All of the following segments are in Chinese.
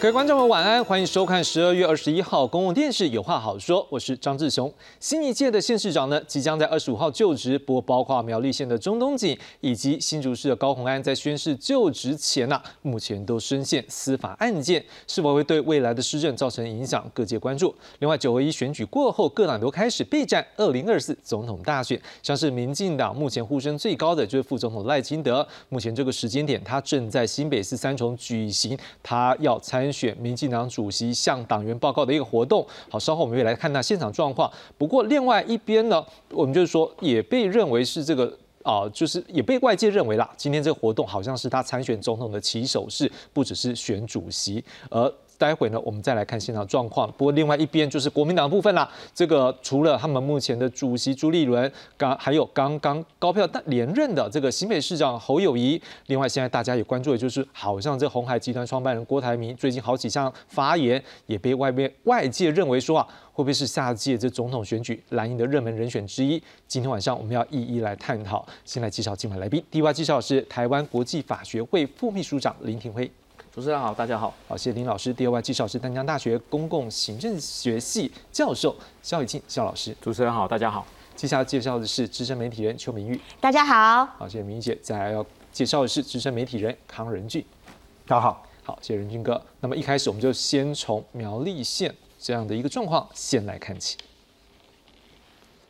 各位观众们晚安，欢迎收看十二月二十一号公共电视有话好说，我是张志雄。新一届的县市长呢，即将在二十五号就职，不过包括苗栗县的中东锦以及新竹市的高鸿安，在宣誓就职前呢，目前都深陷司法案件，是否会对未来的施政造成影响？各界关注。另外，九合一选举过后，各党都开始备战二零二四总统大选，像是民进党目前呼声最高的就是副总统赖清德，目前这个时间点，他正在新北市三重举行，他要参。选民进党主席向党员报告的一个活动，好，稍后我们会来看那现场状况。不过另外一边呢，我们就是说也被认为是这个啊，就是也被外界认为啦，今天这个活动好像是他参选总统的起手式，不只是选主席，而。待会呢，我们再来看现场状况。不过另外一边就是国民党部分啦。这个除了他们目前的主席朱立伦，刚还有刚刚高票但连任的这个新北市长侯友谊。另外现在大家也关注的就是，好像这红海集团创办人郭台铭最近好几项发言，也被外面外界认为说啊，会不会是下届这总统选举蓝营的热门人选之一？今天晚上我们要一一来探讨。先来介绍今晚来宾，第一位介绍是台湾国际法学会副秘书长林廷辉。主持人好，大家好，好，谢谢林老师。第二位介绍是丹江大学公共行政学系教授肖雨庆肖老师。主持人好，大家好。接下来介绍的是资深媒体人邱明玉，大家好。好，谢谢明玉姐。再来要介绍的是资深媒体人康仁俊，大家好。好，谢谢仁俊哥。那么一开始我们就先从苗栗县这样的一个状况先来看起。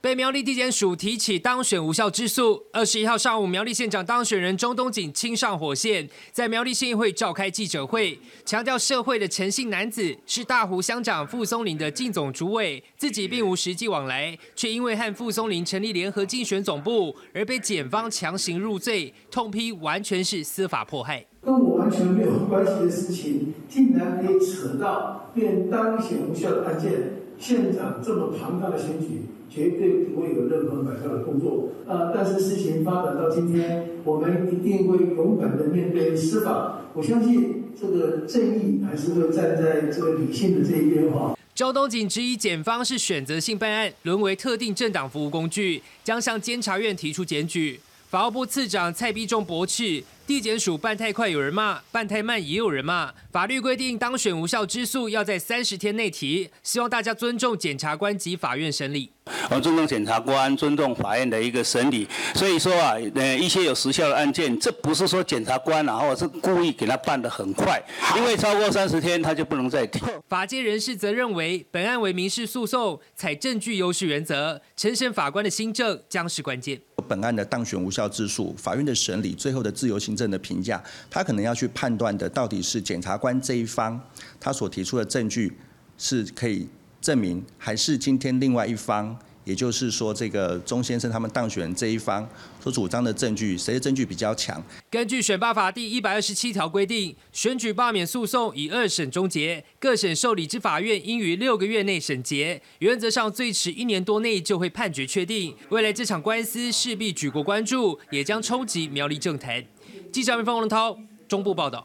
被苗栗地检署提起当选无效之诉。二十一号上午，苗栗县长当选人钟东锦亲上火线，在苗栗县议会召开记者会，强调社会的诚信男子是大湖乡长傅松林的竞总主委，自己并无实际往来，却因为和傅松林成立联合竞选总部而被检方强行入罪，痛批完全是司法迫害。跟我完全没有关系的事情，竟然可以扯到变当选无效的案件。县长这么庞大的选举。绝对不会有任何改善的工作。呃，但是事情发展到今天，我们一定会勇敢的面对司法。我相信这个正义还是会站在这个理性的这一边哈。周东锦质疑检方是选择性办案，沦为特定政党服务工具，将向监察院提出检举。法务部次长蔡必仲驳斥。地检署办太快，有人骂；办太慢，也有人骂。法律规定，当选无效之诉要在三十天内提，希望大家尊重检察官及法院审理。我尊重检察官，尊重法院的一个审理。所以说啊，呃，一些有时效的案件，这不是说检察官啊，或者是故意给他办得很快，因为超过三十天他就不能再提。法界人士则认为，本案为民事诉讼，采证据优势原则，陈审法官的新政将是关键。本案的当选无效之诉，法院的审理最后的自由行政的评价，他可能要去判断的到底是检察官这一方他所提出的证据是可以证明，还是今天另外一方。也就是说，这个钟先生他们当选这一方所主张的证据，谁的证据比较强？根据选罢法第一百二十七条规定，选举罢免诉讼以二审终结，各省受理之法院应于六个月内审结，原则上最迟一年多内就会判决确定。未来这场官司势必举国关注，也将冲击苗栗政坛。记者方文涛中部报道。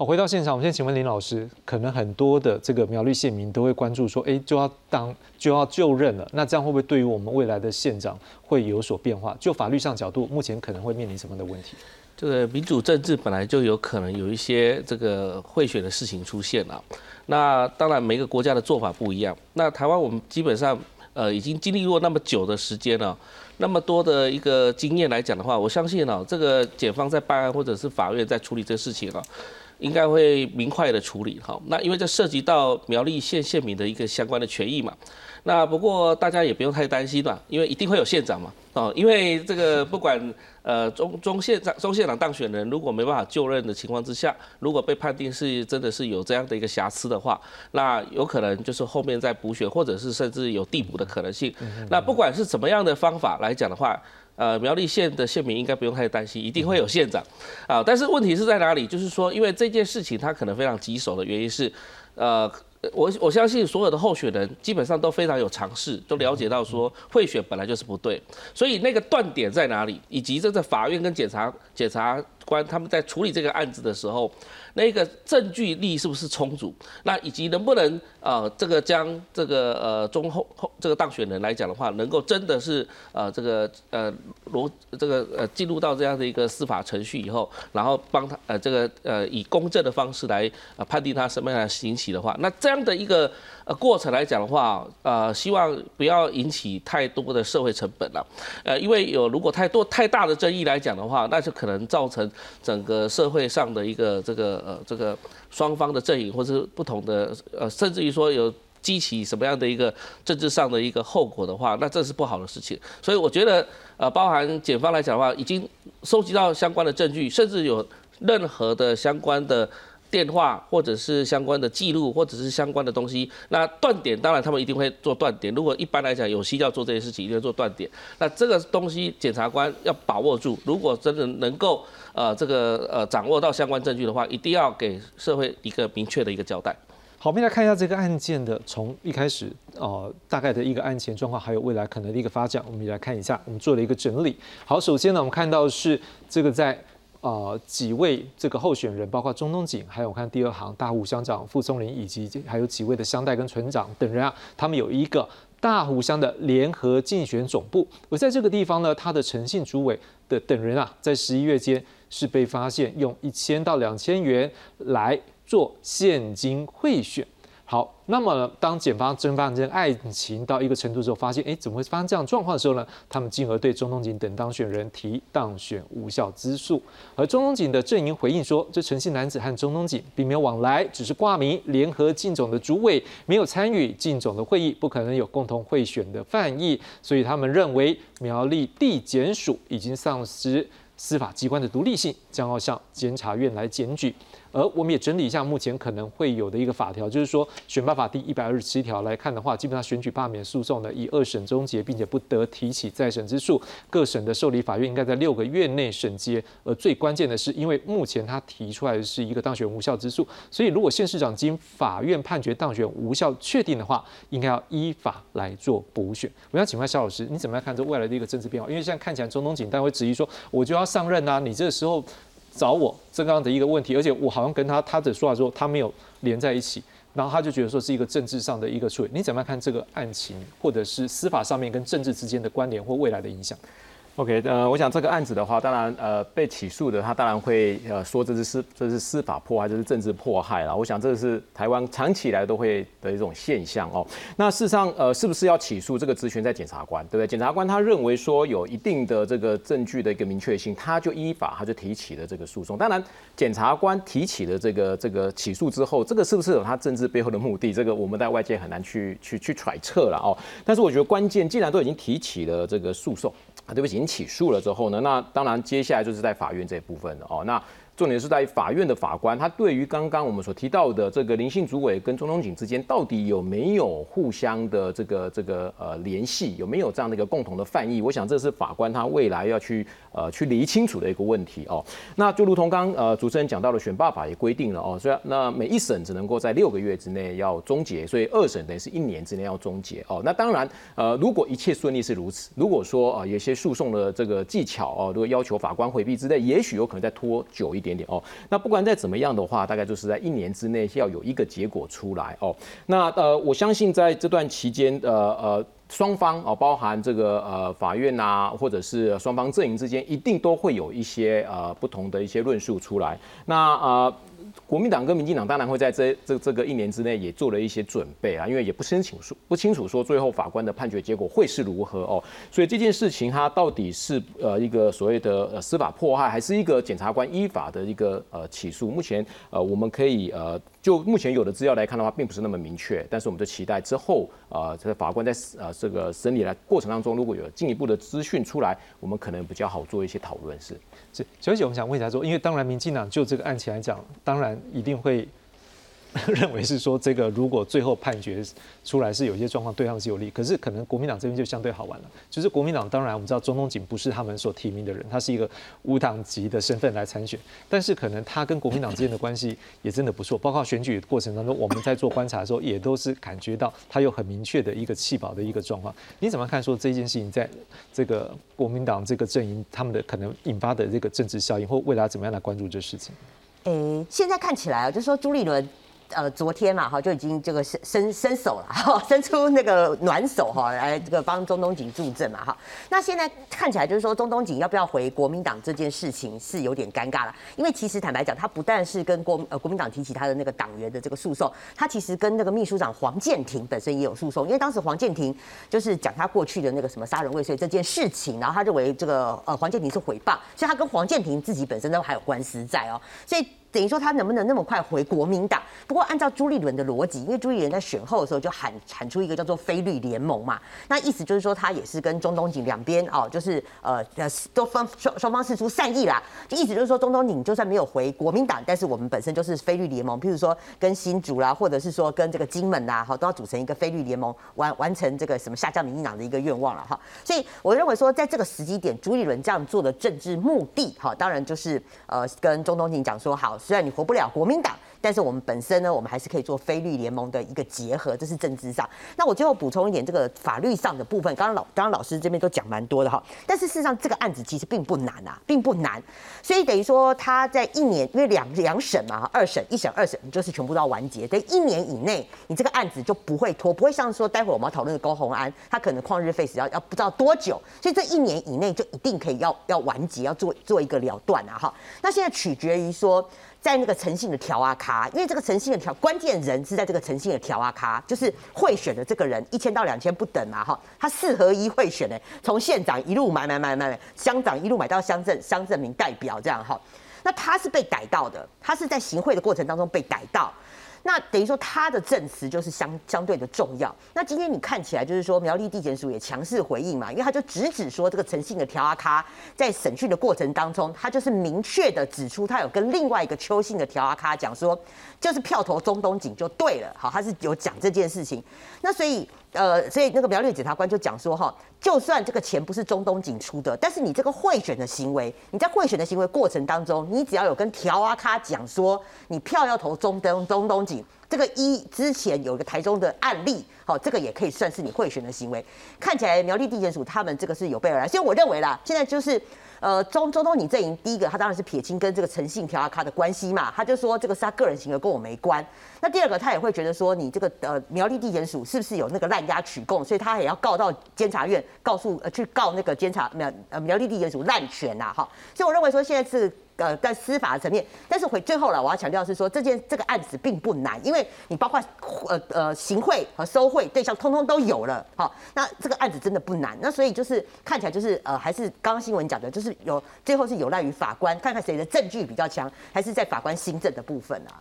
好，回到现场，我们先请问林老师，可能很多的这个苗栗县民都会关注说，哎，就要当就要就任了，那这样会不会对于我们未来的县长会有所变化？就法律上角度，目前可能会面临什么的问题？这个民主政治本来就有可能有一些这个贿选的事情出现了。那当然，每个国家的做法不一样。那台湾我们基本上呃已经经历过那么久的时间了，那么多的一个经验来讲的话，我相信呢，这个检方在办案或者是法院在处理这事情啊。应该会明快的处理哈，那因为这涉及到苗栗县县民的一个相关的权益嘛，那不过大家也不用太担心了，因为一定会有县长嘛，哦，因为这个不管呃中中县长中县长当选人如果没办法就任的情况之下，如果被判定是真的是有这样的一个瑕疵的话，那有可能就是后面再补选，或者是甚至有递补的可能性。那不管是怎么样的方法来讲的话。呃，苗栗县的县民应该不用太担心，一定会有县长啊。但是问题是在哪里？就是说，因为这件事情它可能非常棘手的原因是，呃，我我相信所有的候选人基本上都非常有尝试，都了解到说贿选本来就是不对，所以那个断点在哪里，以及这个法院跟检察检察。官他们在处理这个案子的时候，那个证据力是不是充足？那以及能不能呃这个将这个呃中后后这个当选人来讲的话，能够真的是呃这个呃罗这个呃进入到这样的一个司法程序以后，然后帮他呃这个呃以公正的方式来判定他什么样的刑期的话，那这样的一个呃过程来讲的话，呃希望不要引起太多的社会成本了，呃因为有如果太多太大的争议来讲的话，那就可能造成整个社会上的一个这个呃这个双方的阵营或是不同的呃甚至于说有。激起什么样的一个政治上的一个后果的话，那这是不好的事情。所以我觉得，呃，包含检方来讲的话，已经收集到相关的证据，甚至有任何的相关的电话，或者是相关的记录，或者是相关的东西。那断点，当然他们一定会做断点。如果一般来讲有需要做这些事情，一定会做断点。那这个东西，检察官要把握住。如果真的能够呃这个呃掌握到相关证据的话，一定要给社会一个明确的一个交代。好，我们来看一下这个案件的从一开始，呃，大概的一个案前状况，还有未来可能的一个发展，我们也来看一下。我们做了一个整理。好，首先呢，我们看到是这个在呃几位这个候选人，包括中东锦，还有我看第二行大湖乡长傅松林，以及还有几位的乡代跟村长等人啊，他们有一个大湖乡的联合竞选总部。而在这个地方呢，他的诚信主委的等人啊，在十一月间是被发现用一千到两千元来。做现金贿选，好，那么，当检方侦办这爱情到一个程度之后，发现，哎，怎么会发生这样状况的时候呢？他们进而对中东锦等当选人提当选无效之诉。而中东锦的阵营回应说，这诚信男子和中东锦并没有往来，只是挂名联合进总的主委，没有参与进总的会议，不可能有共同贿选的犯意，所以他们认为苗栗地检署已经丧失司法机关的独立性，将要向监察院来检举。而我们也整理一下目前可能会有的一个法条，就是说选罢法第一百二十七条来看的话，基本上选举罢免诉讼呢以二审终结，并且不得提起再审之诉。各省的受理法院应该在六个月内审结。而最关键的是，因为目前他提出来的是一个当选无效之诉，所以如果县市长经法院判决当选无效确定的话，应该要依法来做补选。我想请问肖老师，你怎么样看这未来的一个政治变化？因为现在看起来中东锦但会质疑说，我就要上任啊，你这个时候。找我这样的一个问题，而且我好像跟他他的说法说他没有连在一起，然后他就觉得说是一个政治上的一个处理。你怎么样看这个案情，或者是司法上面跟政治之间的关联或未来的影响？OK，呃，我想这个案子的话，当然，呃，被起诉的他当然会呃说这是司这是司法迫害，这是政治迫害了。我想这是台湾长期以来都会的一种现象哦。那事实上，呃，是不是要起诉这个职权在检察官，对不对？检察官他认为说有一定的这个证据的一个明确性，他就依法他就提起了这个诉讼。当然，检察官提起了这个这个起诉之后，这个是不是有他政治背后的目的？这个我们在外界很难去去去揣测了哦。但是我觉得关键，既然都已经提起了这个诉讼。对不起，已经起诉了之后呢，那当然接下来就是在法院这一部分了哦。那重点是在法院的法官，他对于刚刚我们所提到的这个林姓主委跟钟东锦之间到底有没有互相的这个这个呃联系，有没有这样的一个共同的犯意？我想这是法官他未来要去呃去理清楚的一个问题哦。那就如同刚呃主持人讲到的，选罢法也规定了哦，所以那每一审只能够在六个月之内要终结，所以二审等于是一年之内要终结哦。那当然呃，如果一切顺利是如此，如果说啊有些诉讼的这个技巧哦，如果要求法官回避之类，也许有可能再拖久一点。点哦，那不管再怎么样的话，大概就是在一年之内要有一个结果出来哦。那呃，我相信在这段期间，呃呃，双方哦，包含这个呃法院呐，或者是双方阵营之间，一定都会有一些呃不同的一些论述出来。那呃。国民党跟民进党当然会在这这这个一年之内也做了一些准备啊，因为也不清楚说不清楚说最后法官的判决结果会是如何哦，所以这件事情它到底是呃一个所谓的呃司法迫害，还是一个检察官依法的一个呃起诉？目前呃我们可以呃就目前有的资料来看的话，并不是那么明确，但是我们就期待之后呃这个法官在呃这个审理的过程当中，如果有进一步的资讯出来，我们可能比较好做一些讨论。是是，小姐，我们想问一下说，因为当然民进党就这个案情来讲，当然。一定会 认为是说，这个如果最后判决出来是有些状况对他们是有利，可是可能国民党这边就相对好玩了。就是国民党当然我们知道中东锦不是他们所提名的人，他是一个无党籍的身份来参选，但是可能他跟国民党之间的关系也真的不错。包括选举过程当中，我们在做观察的时候，也都是感觉到他有很明确的一个弃保的一个状况。你怎么看说这件事情在这个国民党这个阵营他们的可能引发的这个政治效应，或未来怎么样来关注这事情？诶，现在看起来啊，就是说朱立伦。呃，昨天嘛，哈就已经这个伸伸伸手了，哈，伸出那个暖手哈，来这个帮中东锦助阵嘛，哈。那现在看起来就是说，中东锦要不要回国民党这件事情是有点尴尬了，因为其实坦白讲，他不但是跟国呃国民党提起他的那个党员的这个诉讼，他其实跟那个秘书长黄建庭本身也有诉讼，因为当时黄建庭就是讲他过去的那个什么杀人未遂这件事情，然后他认为这个呃黄建庭是诽谤，所以他跟黄建庭自己本身都还有官司在哦，所以。等于说他能不能那么快回国民党？不过按照朱立伦的逻辑，因为朱立伦在选后的时候就喊喊出一个叫做“非绿联盟”嘛，那意思就是说他也是跟中东锦两边哦，就是呃呃都方双双方示出善意啦。就意思就是说中东锦就算没有回国民党，但是我们本身就是非绿联盟，譬如说跟新竹啦，或者是说跟这个金门啦，哈，都要组成一个非绿联盟，完完成这个什么下降民进党的一个愿望了哈。所以我认为说，在这个时机点，朱立伦这样做的政治目的，哈，当然就是呃跟中东锦讲说好。虽然你活不了国民党。但是我们本身呢，我们还是可以做非律联盟的一个结合，这是政治上。那我最后补充一点，这个法律上的部分，刚刚老刚刚老师这边都讲蛮多的哈。但是事实上，这个案子其实并不难啊，并不难。所以等于说他在一年，因为两两审嘛，二审一审二审就是全部都要完结，等一年以内，你这个案子就不会拖，不会像说待会我们要讨论的高红安，他可能旷日费时要要不知道多久，所以这一年以内就一定可以要要完结，要做做一个了断啊哈。那现在取决于说。在那个诚信的调啊卡，因为这个诚信的调关键人是在这个诚信的调啊卡，就是贿选的这个人一千到两千不等嘛哈，他四合一贿选呢，从县长一路买买买买买，乡长一路买到乡镇乡镇民代表这样哈，那他是被逮到的，他是在行贿的过程当中被逮到。那等于说他的证词就是相相对的重要。那今天你看起来就是说苗栗地检署也强势回应嘛，因为他就直指说这个诚信的调阿卡在审讯的过程当中，他就是明确的指出他有跟另外一个邱姓的调阿卡讲说，就是票投中东锦就对了。好，他是有讲这件事情。那所以。呃，所以那个苗栗检察官就讲说哈，就算这个钱不是中东警出的，但是你这个贿选的行为，你在贿选的行为过程当中，你只要有跟条阿卡讲说你票要投中东中东警，这个一之前有一个台中的案例，好，这个也可以算是你贿选的行为。看起来苗栗地检署他们这个是有备而来，所以我认为啦，现在就是。呃，中中东你阵营第一个，他当然是撇清跟这个诚信调阿卡的关系嘛，他就说这个是他个人行为，跟我没关。那第二个，他也会觉得说，你这个呃苗栗地检署是不是有那个滥押取供，所以他也要告到监察院，告诉呃去告那个监察苗呃苗栗地检署滥权呐，哈。所以我认为说现在是。呃，在司法层面，但是回最后了，我要强调是说，这件这个案子并不难，因为你包括呃呃行贿和收贿对象，通通都有了，好，那这个案子真的不难，那所以就是看起来就是呃，还是刚刚新闻讲的，就是有最后是有赖于法官，看看谁的证据比较强，还是在法官新政的部分啊。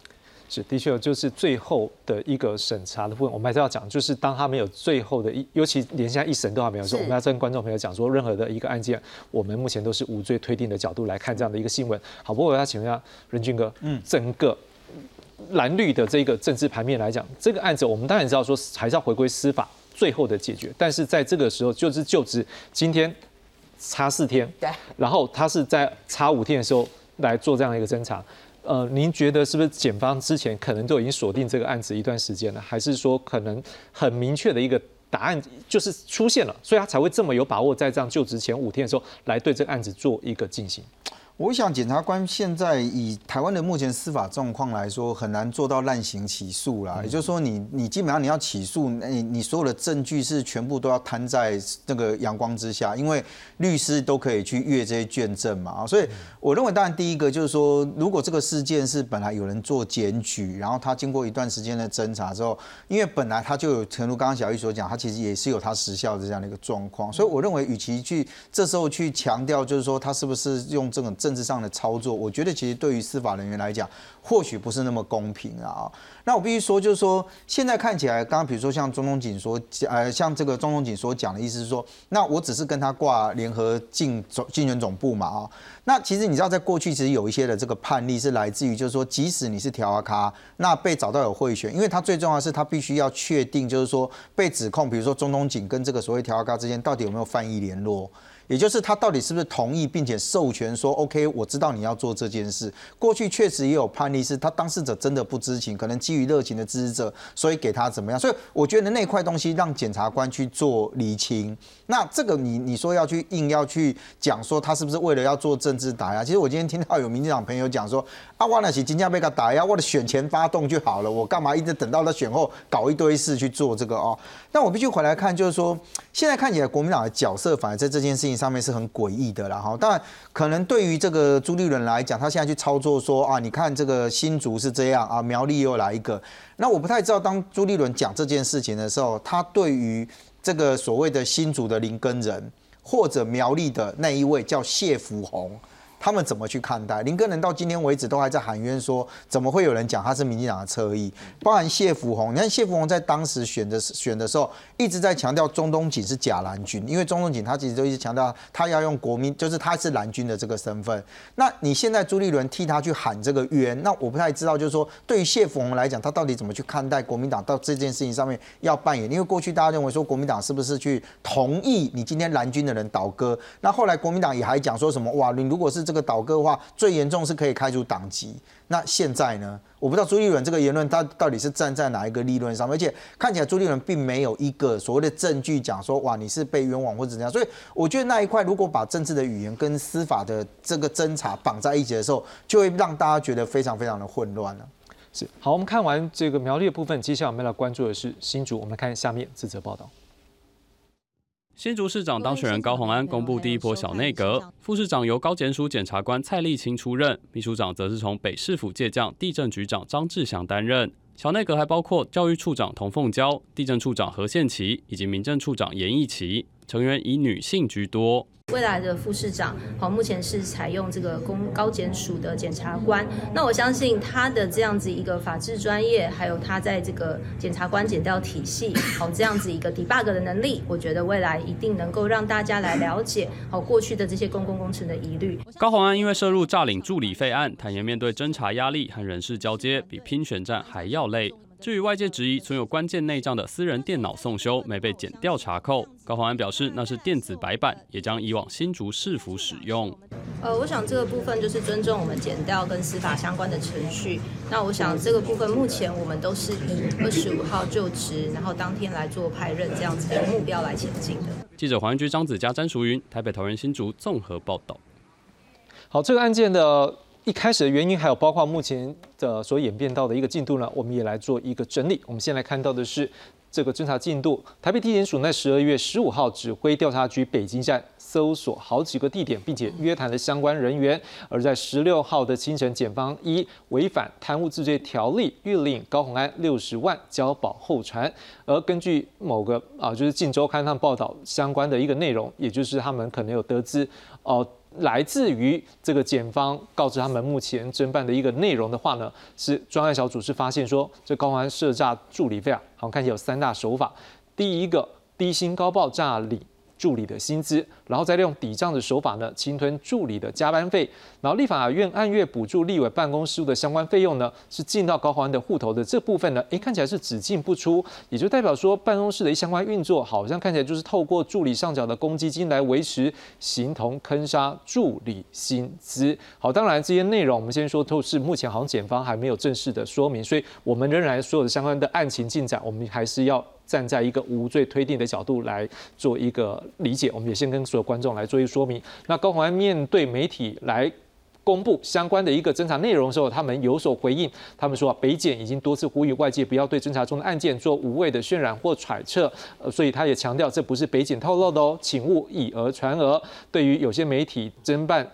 是，的确，就是最后的一个审查的部分，我们还是要讲，就是当他没有最后的一，尤其连现在一审都还没有说，我们要跟观众朋友讲说，任何的一个案件，我们目前都是无罪推定的角度来看这样的一个新闻。好，不过我要请问一下任俊哥，嗯，整个蓝绿的这个政治盘面来讲，这个案子我们当然知道说还是要回归司法最后的解决，但是在这个时候就是就职今天差四天，对，然后他是在差五天的时候来做这样一个侦查。呃，您觉得是不是检方之前可能都已经锁定这个案子一段时间了，还是说可能很明确的一个答案就是出现了，所以他才会这么有把握在这样就职前五天的时候来对这个案子做一个进行？我想检察官现在以台湾的目前司法状况来说，很难做到滥行起诉啦。也就是说，你你基本上你要起诉，你你所有的证据是全部都要摊在那个阳光之下，因为律师都可以去阅这些卷证嘛。啊，所以我认为，当然第一个就是说，如果这个事件是本来有人做检举，然后他经过一段时间的侦查之后，因为本来他就有，诚如刚刚小玉所讲，他其实也是有他时效的这样的一个状况。所以我认为，与其去这时候去强调，就是说他是不是用这种证政治上的操作，我觉得其实对于司法人员来讲，或许不是那么公平啊。那我必须说，就是说现在看起来，刚刚比如说像中东锦所，呃，像这个中东锦所讲的意思是说，那我只是跟他挂联合竞总竞选总部嘛啊。那其实你知道，在过去其实有一些的这个判例是来自于，就是说，即使你是调阿卡，那被找到有贿选，因为他最重要的是他必须要确定，就是说被指控，比如说中东锦跟这个所谓调阿卡之间到底有没有犯意联络。也就是他到底是不是同意并且授权说 OK，我知道你要做这件事。过去确实也有判例是他当事者真的不知情，可能基于热情的支持者，所以给他怎么样？所以我觉得那块东西让检察官去做厘清。那这个你你说要去硬要去讲说他是不是为了要做政治打压？其实我今天听到有民进党朋友讲说，啊，我那是金价被他打压，我的选前发动就好了，我干嘛一直等到他选后搞一堆事去做这个哦？那我必须回来看，就是说现在看起来国民党的角色反而在这件事情。上面是很诡异的啦，哈，当然可能对于这个朱立伦来讲，他现在去操作说啊，你看这个新竹是这样啊，苗栗又来一个，那我不太知道当朱立伦讲这件事情的时候，他对于这个所谓的新竹的林根人或者苗栗的那一位叫谢福洪。他们怎么去看待林根人？到今天为止都还在喊冤，说怎么会有人讲他是民进党的侧翼？包含谢福洪，你看谢福洪在当时选的选的时候，一直在强调中东锦是假蓝军，因为中东锦他其实都一直强调他要用国民，就是他是蓝军的这个身份。那你现在朱立伦替他去喊这个冤，那我不太知道，就是说对于谢福洪来讲，他到底怎么去看待国民党到这件事情上面要扮演？因为过去大家认为说国民党是不是去同意你今天蓝军的人倒戈？那后来国民党也还讲说什么？哇，你如果是这个倒戈的话，最严重是可以开除党籍。那现在呢？我不知道朱立伦这个言论，他到底是站在哪一个立论上？而且看起来朱立伦并没有一个所谓的证据讲说，哇，你是被冤枉或者怎样。所以我觉得那一块，如果把政治的语言跟司法的这个侦查绑在一起的时候，就会让大家觉得非常非常的混乱了。是，好，我们看完这个苗栗的部分，接下来我们要关注的是新竹。我们来看下面这则报道。新竹市长当选人高鸿安公布第一波小内阁，副市长由高检署检察官蔡立清出任，秘书长则是从北市府借将地震局长张志祥担任。小内阁还包括教育处长童凤娇、地震处长何宪奇以及民政处长严义奇，成员以女性居多。未来的副市长，好，目前是采用这个公高检署的检察官。那我相信他的这样子一个法制专业，还有他在这个检察官检调体系，好，这样子一个 debug 的能力，我觉得未来一定能够让大家来了解，好，过去的这些公共工程的疑虑。高鸿安因为涉入诈领助理费案，坦言面对侦查压力和人事交接，比拼选战还要累。至于外界质疑存有关键内账的私人电脑送修没被检调查扣，高鸿安表示那是电子白板，也将以往新竹市府使用。呃，我想这个部分就是尊重我们检调跟司法相关的程序。那我想这个部分目前我们都是以二十五号就职，然后当天来做派任这样子的目标来前进的。记者黄居张子佳、詹淑云，台北桃园新竹综合报道。好，这个案件的。一开始的原因，还有包括目前的所演变到的一个进度呢，我们也来做一个整理。我们先来看到的是这个侦查进度。台北地检署在十二月十五号指挥调查局北京站搜索好几个地点，并且约谈了相关人员。而在十六号的清晨，检方依违反贪污治罪条例，谕令高鸿安六十万交保候传。而根据某个啊，就是《晋周刊》上报道相关的一个内容，也就是他们可能有得知哦。来自于这个检方告知他们目前侦办的一个内容的话呢，是专案小组是发现说，这高安设诈助理费啊，好看起来有三大手法，第一个低薪高报诈领。助理的薪资，然后再利用抵账的手法呢，侵吞助理的加班费，然后立法院按月补助立委办公室的相关费用呢，是进到高安的户头的这部分呢，诶，看起来是只进不出，也就代表说办公室的一相关运作，好像看起来就是透过助理上缴的公积金来维持，形同坑杀助理薪资。好，当然这些内容我们先说都是目前好像检方还没有正式的说明，所以我们仍然所有的相关的案情进展，我们还是要。站在一个无罪推定的角度来做一个理解，我们也先跟所有观众来做一个说明。那高鸿安面对媒体来公布相关的一个侦查内容的时候，他们有所回应。他们说，北检已经多次呼吁外界不要对侦查中的案件做无谓的渲染或揣测，呃，所以他也强调这不是北检透露的哦，请勿以讹传讹。对于有些媒体侦办。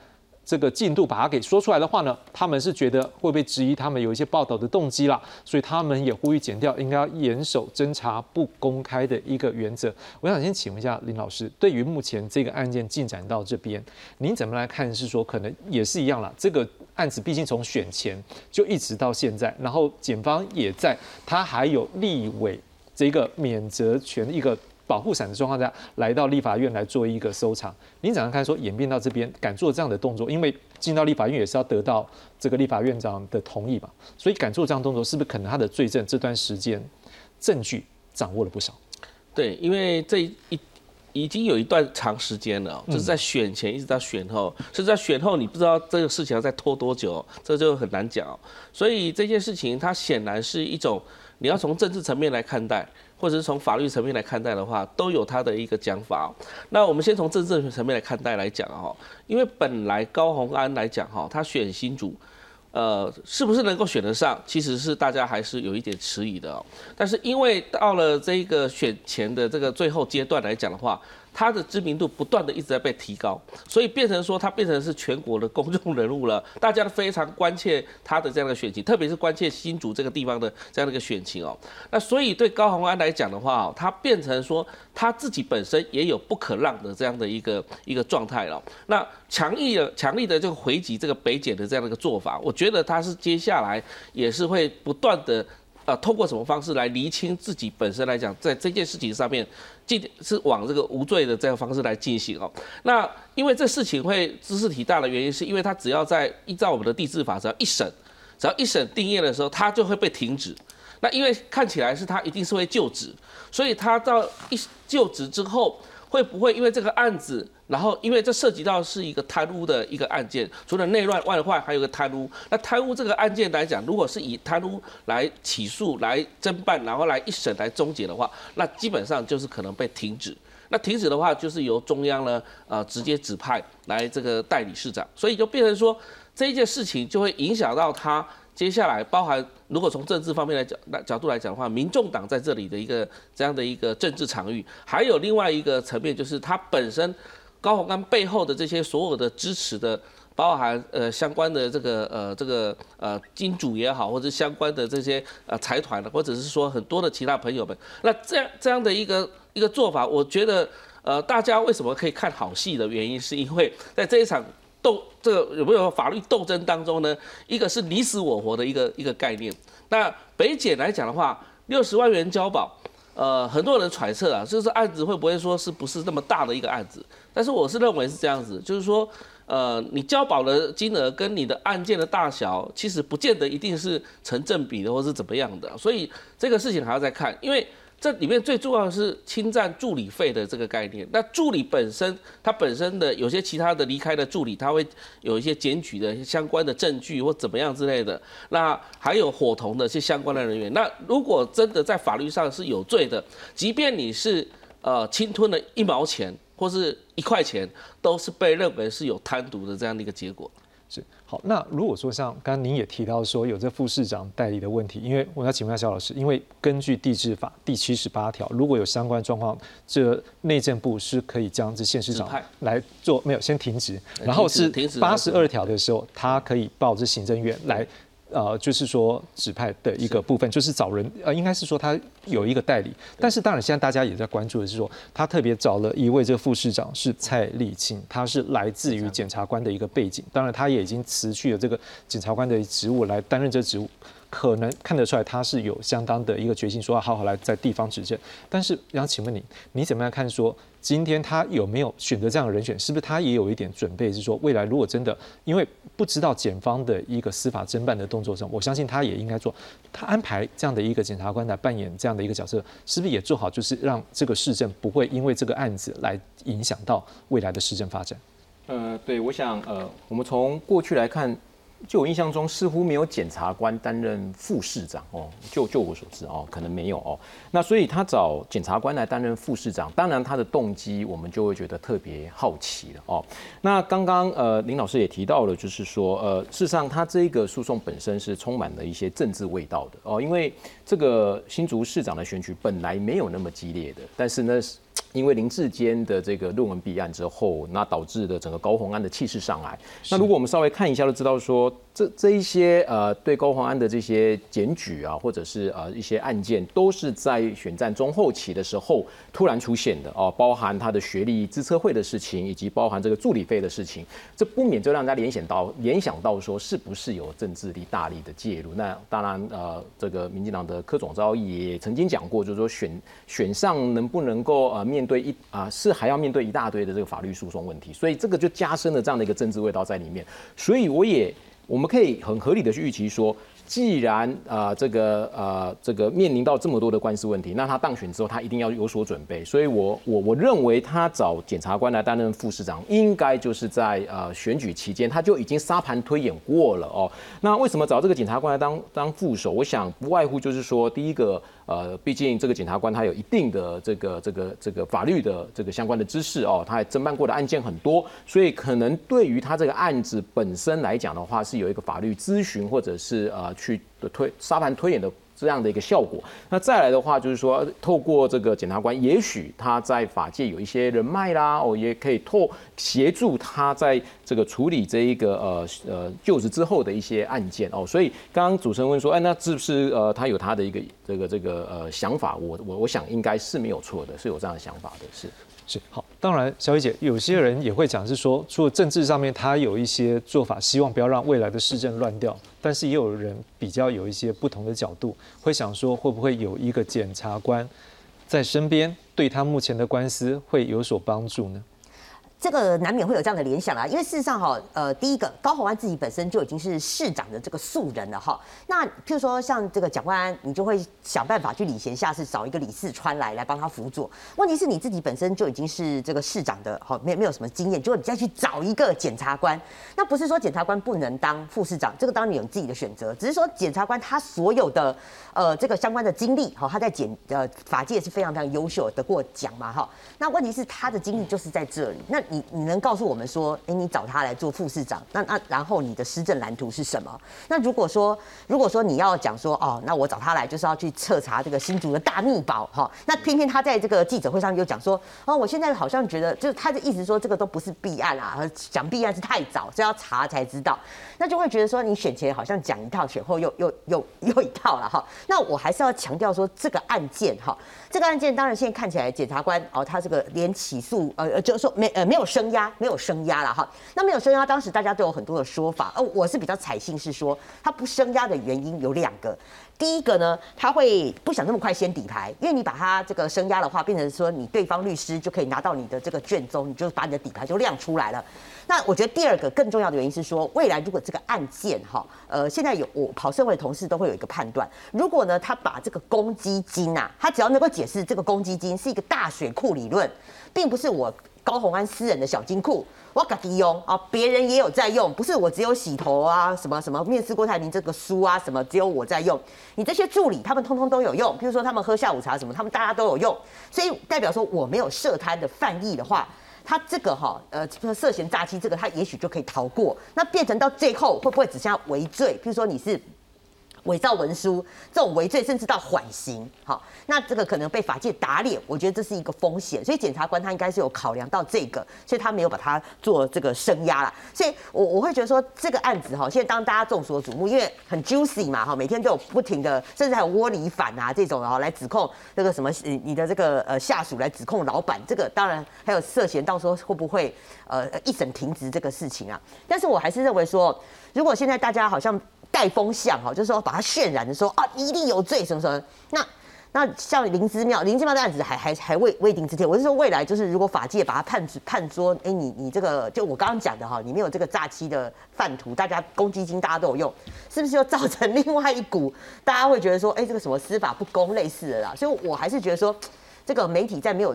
这个进度把它给说出来的话呢，他们是觉得会被质疑他们有一些报道的动机啦，所以他们也呼吁减掉应该要严守侦查不公开的一个原则。我想先请问一下林老师，对于目前这个案件进展到这边，您怎么来看？是说可能也是一样啦，这个案子毕竟从选前就一直到现在，然后检方也在，他还有立委这个免责权一个。保护伞的状况下，来到立法院来做一个收场。您怎样看？说演变到这边，敢做这样的动作，因为进到立法院也是要得到这个立法院长的同意嘛，所以敢做这样动作，是不是可能他的罪证这段时间证据掌握了不少？对，因为这一已经有一段长时间了，就是在选前一直到选后，甚至在选后，你不知道这个事情要再拖多久，这就很难讲。所以这件事情，它显然是一种你要从政治层面来看待。或者是从法律层面来看待的话，都有他的一个讲法。那我们先从政治层面来看待来讲哈，因为本来高鸿安来讲哈，他选新主，呃，是不是能够选得上，其实是大家还是有一点迟疑的哦。但是因为到了这个选前的这个最后阶段来讲的话，他的知名度不断的一直在被提高，所以变成说他变成是全国的公众人物了，大家都非常关切他的这样的选情，特别是关切新竹这个地方的这样的一个选情哦。那所以对高鸿安来讲的话，他变成说他自己本身也有不可让的这样的一个一个状态了。那强力的强力的这个回击这个北检的这样的一个做法，我觉得他是接下来也是会不断的。呃，通过什么方式来厘清自己本身来讲，在这件事情上面，进是往这个无罪的这个方式来进行哦。那因为这事情会知识体大的原因，是因为他只要在依照我们的地质法，只要一审，只要一审定验的时候，他就会被停止。那因为看起来是他一定是会就职，所以他到一就职之后。会不会因为这个案子，然后因为这涉及到是一个贪污的一个案件，除了内乱外患，还有个贪污。那贪污这个案件来讲，如果是以贪污来起诉、来侦办，然后来一审来终结的话，那基本上就是可能被停止。那停止的话，就是由中央呢，呃，直接指派来这个代理市长，所以就变成说这一件事情就会影响到他。接下来，包含如果从政治方面来讲，那角度来讲的话，民众党在这里的一个这样的一个政治场域，还有另外一个层面，就是他本身高鸿安背后的这些所有的支持的，包含呃相关的这个呃这个呃金主也好，或者相关的这些呃财团的，或者是说很多的其他朋友们，那这样这样的一个一个做法，我觉得呃大家为什么可以看好戏的原因，是因为在这一场。斗这个有没有法律斗争当中呢？一个是你死我活的一个一个概念。那北检来讲的话，六十万元交保，呃，很多人揣测啊，就是案子会不会说是不是那么大的一个案子？但是我是认为是这样子，就是说，呃，你交保的金额跟你的案件的大小，其实不见得一定是成正比的，或是怎么样的。所以这个事情还要再看，因为。这里面最重要的是侵占助理费的这个概念。那助理本身，他本身的有些其他的离开的助理，他会有一些检举的相关的证据或怎么样之类的。那还有伙同的一些相关的人员。那如果真的在法律上是有罪的，即便你是呃侵吞了一毛钱或是一块钱，都是被认为是有贪渎的这样的一个结果。是好，那如果说像刚刚您也提到说有这副市长代理的问题，因为我要请问一下肖老师，因为根据地质法第七十八条，如果有相关状况，这内政部是可以将这县市长来做没有先停职，然后是八十二条的时候，他可以报这行政院来。呃，就是说指派的一个部分，就是找人，呃，应该是说他有一个代理，但是当然现在大家也在关注的是说，他特别找了一位这个副市长是蔡立青，他是来自于检察官的一个背景，当然他也已经辞去了这个检察官的职务来担任这职务。可能看得出来，他是有相当的一个决心，说要好好来在地方执政。但是，想请问你，你怎么样看？说今天他有没有选择这样的人选？是不是他也有一点准备？是说未来如果真的，因为不知道检方的一个司法侦办的动作上，我相信他也应该做。他安排这样的一个检察官来扮演这样的一个角色，是不是也做好，就是让这个市政不会因为这个案子来影响到未来的市政发展？呃，对，我想，呃，我们从过去来看。就我印象中，似乎没有检察官担任副市长哦。就就我所知哦，可能没有哦。那所以他找检察官来担任副市长，当然他的动机我们就会觉得特别好奇了哦。那刚刚呃林老师也提到了，就是说呃事实上他这个诉讼本身是充满了一些政治味道的哦，因为这个新竹市长的选举本来没有那么激烈的，但是呢。因为林志坚的这个论文弊案之后，那导致的整个高鸿安的气势上来。那如果我们稍微看一下，就知道说，这这一些呃对高鸿安的这些检举啊，或者是呃一些案件，都是在选战中后期的时候突然出现的哦，包含他的学历资策会的事情，以及包含这个助理费的事情，这不免就让大家联想到联想到说，是不是有政治力大力的介入？那当然呃，这个民进党的柯总召也曾经讲过，就是说选选上能不能够呃面对一啊是还要面对一大堆的这个法律诉讼问题，所以这个就加深了这样的一个政治味道在里面。所以我也我们可以很合理的去预期说，既然啊这个呃这个面临到这么多的官司问题，那他当选之后他一定要有所准备。所以我我我认为他找检察官来担任副市长，应该就是在呃选举期间他就已经沙盘推演过了哦。那为什么找这个检察官来当当副手？我想不外乎就是说，第一个。呃，毕竟这个检察官他有一定的这个这个这个法律的这个相关的知识哦，他还侦办过的案件很多，所以可能对于他这个案子本身来讲的话，是有一个法律咨询或者是呃去推沙盘推演的。这样的一个效果。那再来的话，就是说，透过这个检察官，也许他在法界有一些人脉啦，哦，也可以透协助他在这个处理这一个呃呃就职之后的一些案件哦。所以刚刚主持人问说，哎，那是不是呃他有他的一个这个这个呃想法？我我我想应该是没有错的，是有这样的想法的，是。是好，当然，小雨姐，有些人也会讲是说，除了政治上面他有一些做法，希望不要让未来的市政乱掉，但是也有人比较有一些不同的角度，会想说，会不会有一个检察官在身边，对他目前的官司会有所帮助呢？这个难免会有这样的联想啦，因为事实上哈，呃，第一个高鸿安自己本身就已经是市长的这个素人了哈。那譬如说像这个蒋万安，你就会想办法去礼贤下士，找一个李四川来来帮他辅佐。问题是你自己本身就已经是这个市长的，哈，没没有什么经验，就你再去找一个检察官，那不是说检察官不能当副市长，这个当然有自己的选择，只是说检察官他所有的呃这个相关的经历，哈，他在检呃法界是非常非常优秀，得过奖嘛，哈。那问题是他的经历就是在这里，那。你你能告诉我们说，哎，你找他来做副市长，那那然后你的施政蓝图是什么？那如果说如果说你要讲说，哦，那我找他来就是要去彻查这个新竹的大密宝，哈，那偏偏他在这个记者会上又讲说，哦，我现在好像觉得，就是他的意思说，这个都不是弊案啊，讲弊案是太早，是要查才知道，那就会觉得说，你选前好像讲一套，选后又又又又一套了，哈。那我还是要强调说，这个案件，哈，这个案件当然现在看起来，检察官哦，他这个连起诉，呃呃，就是说没呃没有。升压没有升压了哈，那没有升压，当时大家都有很多的说法，哦，我是比较采信是说，他不升压的原因有两个。第一个呢，他会不想那么快先底牌，因为你把他这个升压的话，变成说你对方律师就可以拿到你的这个卷宗，你就把你的底牌就亮出来了。那我觉得第二个更重要的原因是说，未来如果这个案件哈，呃，现在有我跑社会的同事都会有一个判断，如果呢他把这个公积金呐，他只要能够解释这个公积金是一个大水库理论，并不是我。高鸿安私人的小金库，我自己用啊，别人也有在用，不是我只有洗头啊，什么什么面试郭台铭这个书啊，什么只有我在用，你这些助理他们通通都有用，比如说他们喝下午茶什么，他们大家都有用，所以代表说我没有涉贪的犯意的话，他这个哈呃涉嫌诈欺这个他也许就可以逃过，那变成到最后会不会只剩下违罪？譬如说你是。伪造文书这种违罪，甚至到缓刑，好，那这个可能被法界打脸，我觉得这是一个风险，所以检察官他应该是有考量到这个，所以他没有把它做这个升压了。所以我我会觉得说这个案子哈，现在当大家众所瞩目，因为很 juicy 嘛哈，每天都有不停的，甚至还有窝里反啊这种啊来指控这个什么你的这个呃下属来指控老板，这个当然还有涉嫌，到时候会不会呃一审停职这个事情啊？但是我还是认为说，如果现在大家好像。带风向哈，就是说把它渲染的说啊，一定有罪什么什么。那那像林之妙，林之妙的案子还还还未未定之天，我是说未来就是如果法界把它判判说，哎，你你这个就我刚刚讲的哈，你没有这个诈欺的犯图，大家公积金大家都有用，是不是又造成另外一股大家会觉得说，哎，这个什么司法不公类似的啦？所以我还是觉得说，这个媒体在没有。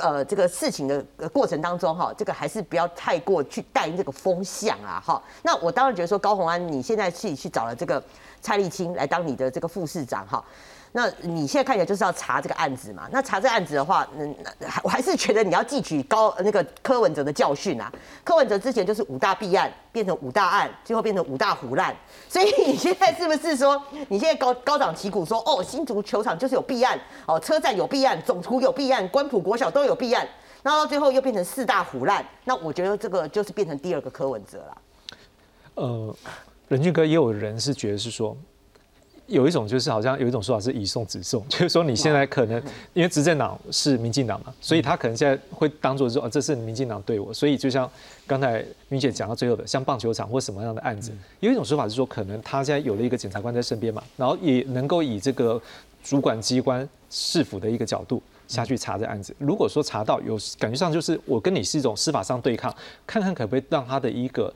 呃，这个事情的过程当中，哈，这个还是不要太过去带这个风向啊，哈。那我当然觉得说，高鸿安你现在自己去找了这个蔡立青来当你的这个副市长，哈。那你现在看起来就是要查这个案子嘛？那查这案子的话，嗯，还 我还是觉得你要汲取高那个柯文哲的教训啊。柯文哲之前就是五大弊案变成五大案，最后变成五大胡烂。所以你现在是不是说，你现在高高涨旗鼓说，哦，新竹球场就是有弊案，哦，车站有弊案，总图有弊案，官埔国小都有弊案，然后到最后又变成四大胡烂。那我觉得这个就是变成第二个柯文哲了。呃，任俊哥也有人是觉得是说。有一种就是好像有一种说法是以送直送，就是说你现在可能因为执政党是民进党嘛，所以他可能现在会当做说，哦，这是民进党对我，所以就像刚才明姐讲到最后的，像棒球场或什么样的案子，有一种说法是说，可能他现在有了一个检察官在身边嘛，然后也能够以这个主管机关市府的一个角度下去查这案子，如果说查到有感觉上就是我跟你是一种司法上对抗，看看可不可以让他的一个。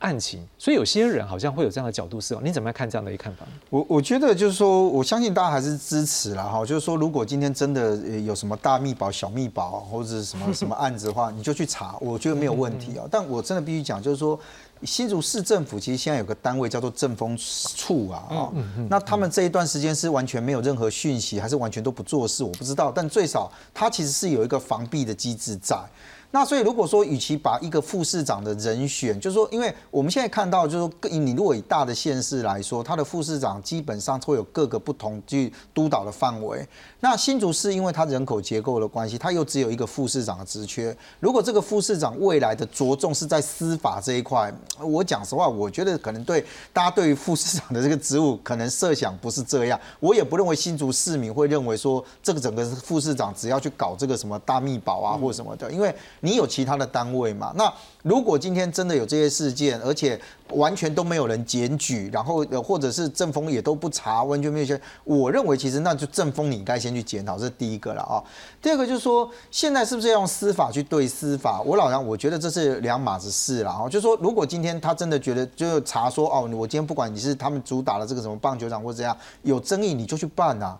案情，所以有些人好像会有这样的角度思考，你怎么样看这样的一个看法？我我觉得就是说，我相信大家还是支持了哈。就是说，如果今天真的有什么大密保、小密保或者什么 什么案子的话，你就去查，我觉得没有问题啊。但我真的必须讲，就是说，新竹市政府其实现在有个单位叫做政风处啊，啊，那他们这一段时间是完全没有任何讯息，还是完全都不做事，我不知道。但最少他其实是有一个防避的机制在。那所以如果说，与其把一个副市长的人选，就是说，因为我们现在看到，就是说，你如果以大的县市来说，他的副市长基本上会有各个不同去督导的范围。那新竹市因为它人口结构的关系，它又只有一个副市长的职缺。如果这个副市长未来的着重是在司法这一块，我讲实话，我觉得可能对大家对于副市长的这个职务可能设想不是这样。我也不认为新竹市民会认为说，这个整个副市长只要去搞这个什么大密保啊或者什么的，因为。你有其他的单位嘛？那如果今天真的有这些事件，而且完全都没有人检举，然后或者是政风也都不查，完全没有些，我认为其实那就政风你应该先去检讨，这是第一个了啊。第二个就是说，现在是不是要用司法去对司法？我老杨我觉得这是两码子事了啊。就是说，如果今天他真的觉得就查说哦，我今天不管你是他们主打的这个什么棒球场或者怎样有争议，你就去办呐。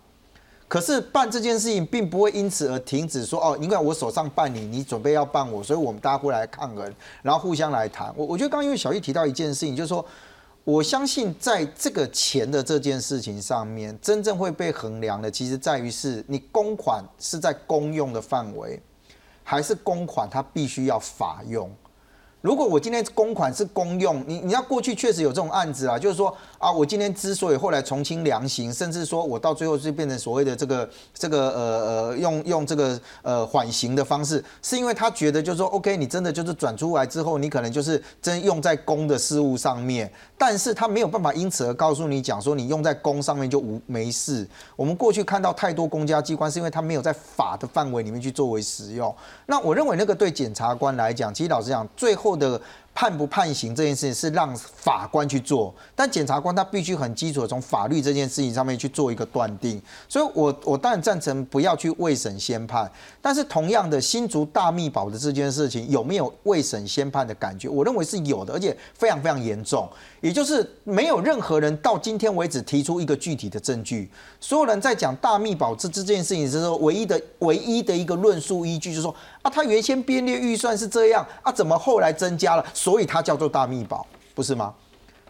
可是办这件事情并不会因此而停止，说哦，因为我手上办你，你准备要办我，所以我们大家会来抗衡，然后互相来谈。我我觉得刚刚因为小易提到一件事情，就是说，我相信在这个钱的这件事情上面，真正会被衡量的，其实在于是你公款是在公用的范围，还是公款它必须要法用。如果我今天公款是公用，你你要过去确实有这种案子啊，就是说啊，我今天之所以后来从轻量刑，甚至说我到最后是变成所谓的这个这个呃呃用用这个呃缓刑的方式，是因为他觉得就是说 OK，你真的就是转出来之后，你可能就是真用在公的事务上面，但是他没有办法因此而告诉你讲说你用在公上面就无没事。我们过去看到太多公家机关是因为他没有在法的范围里面去作为使用。那我认为那个对检察官来讲，其实老实讲，最后。的判不判刑这件事情是让法官去做，但检察官他必须很基础的从法律这件事情上面去做一个断定。所以，我我当然赞成不要去未审先判，但是同样的新竹大密保的这件事情有没有未审先判的感觉？我认为是有的，而且非常非常严重。也就是没有任何人到今天为止提出一个具体的证据，所有人在讲大密保这这件事情的时候，唯一的唯一的一个论述依据就是说啊，他原先编列预算是这样啊，怎么后来增加了，所以它叫做大密保，不是吗？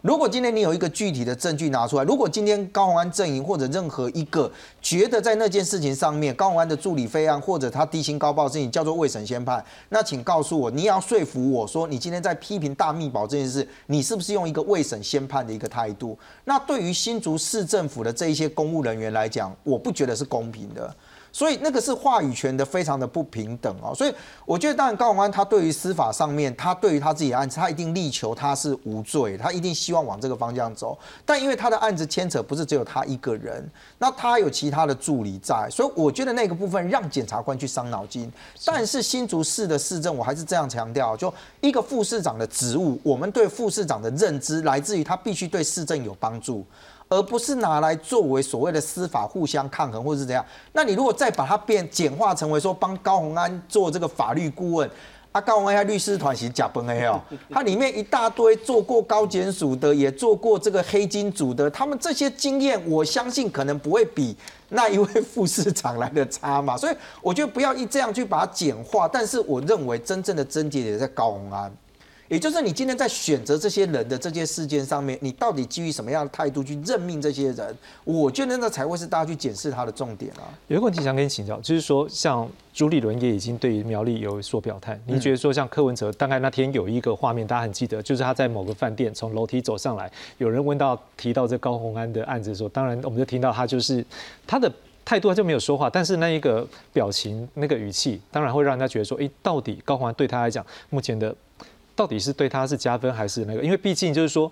如果今天你有一个具体的证据拿出来，如果今天高宏安阵营或者任何一个觉得在那件事情上面高宏安的助理费案或者他低薪高报事情叫做未审先判，那请告诉我，你要说服我说你今天在批评大密保这件事，你是不是用一个未审先判的一个态度？那对于新竹市政府的这一些公务人员来讲，我不觉得是公平的。所以那个是话语权的非常的不平等哦，所以我觉得当然高宏安他对于司法上面，他对于他自己的案子，他一定力求他是无罪，他一定希望往这个方向走。但因为他的案子牵扯不是只有他一个人，那他有其他的助理在，所以我觉得那个部分让检察官去伤脑筋。但是新竹市的市政，我还是这样强调，就一个副市长的职务，我们对副市长的认知来自于他必须对市政有帮助。而不是拿来作为所谓的司法互相抗衡或者是怎样？那你如果再把它变简化成为说帮高鸿安做这个法律顾问，啊，高鸿安律师团是假崩哦，它里面一大堆做过高检署的，也做过这个黑金组的，他们这些经验，我相信可能不会比那一位副市长来的差嘛。所以我觉得不要一这样去把它简化，但是我认为真正的症结也在高鸿安。也就是你今天在选择这些人的这些事件上面，你到底基于什么样的态度去任命这些人？我觉得那才会是大家去检视他的重点啊。有一个问题想跟你请教，就是说像朱立伦也已经对于苗栗有所表态，你觉得说像柯文哲，大概那天有一个画面大家很记得，就是他在某个饭店从楼梯走上来，有人问到提到这高鸿安的案子的时候，当然我们就听到他就是他的。态度他就没有说话，但是那一个表情、那个语气，当然会让人家觉得说，哎，到底高环对他来讲，目前的到底是对他是加分还是那个？因为毕竟就是说，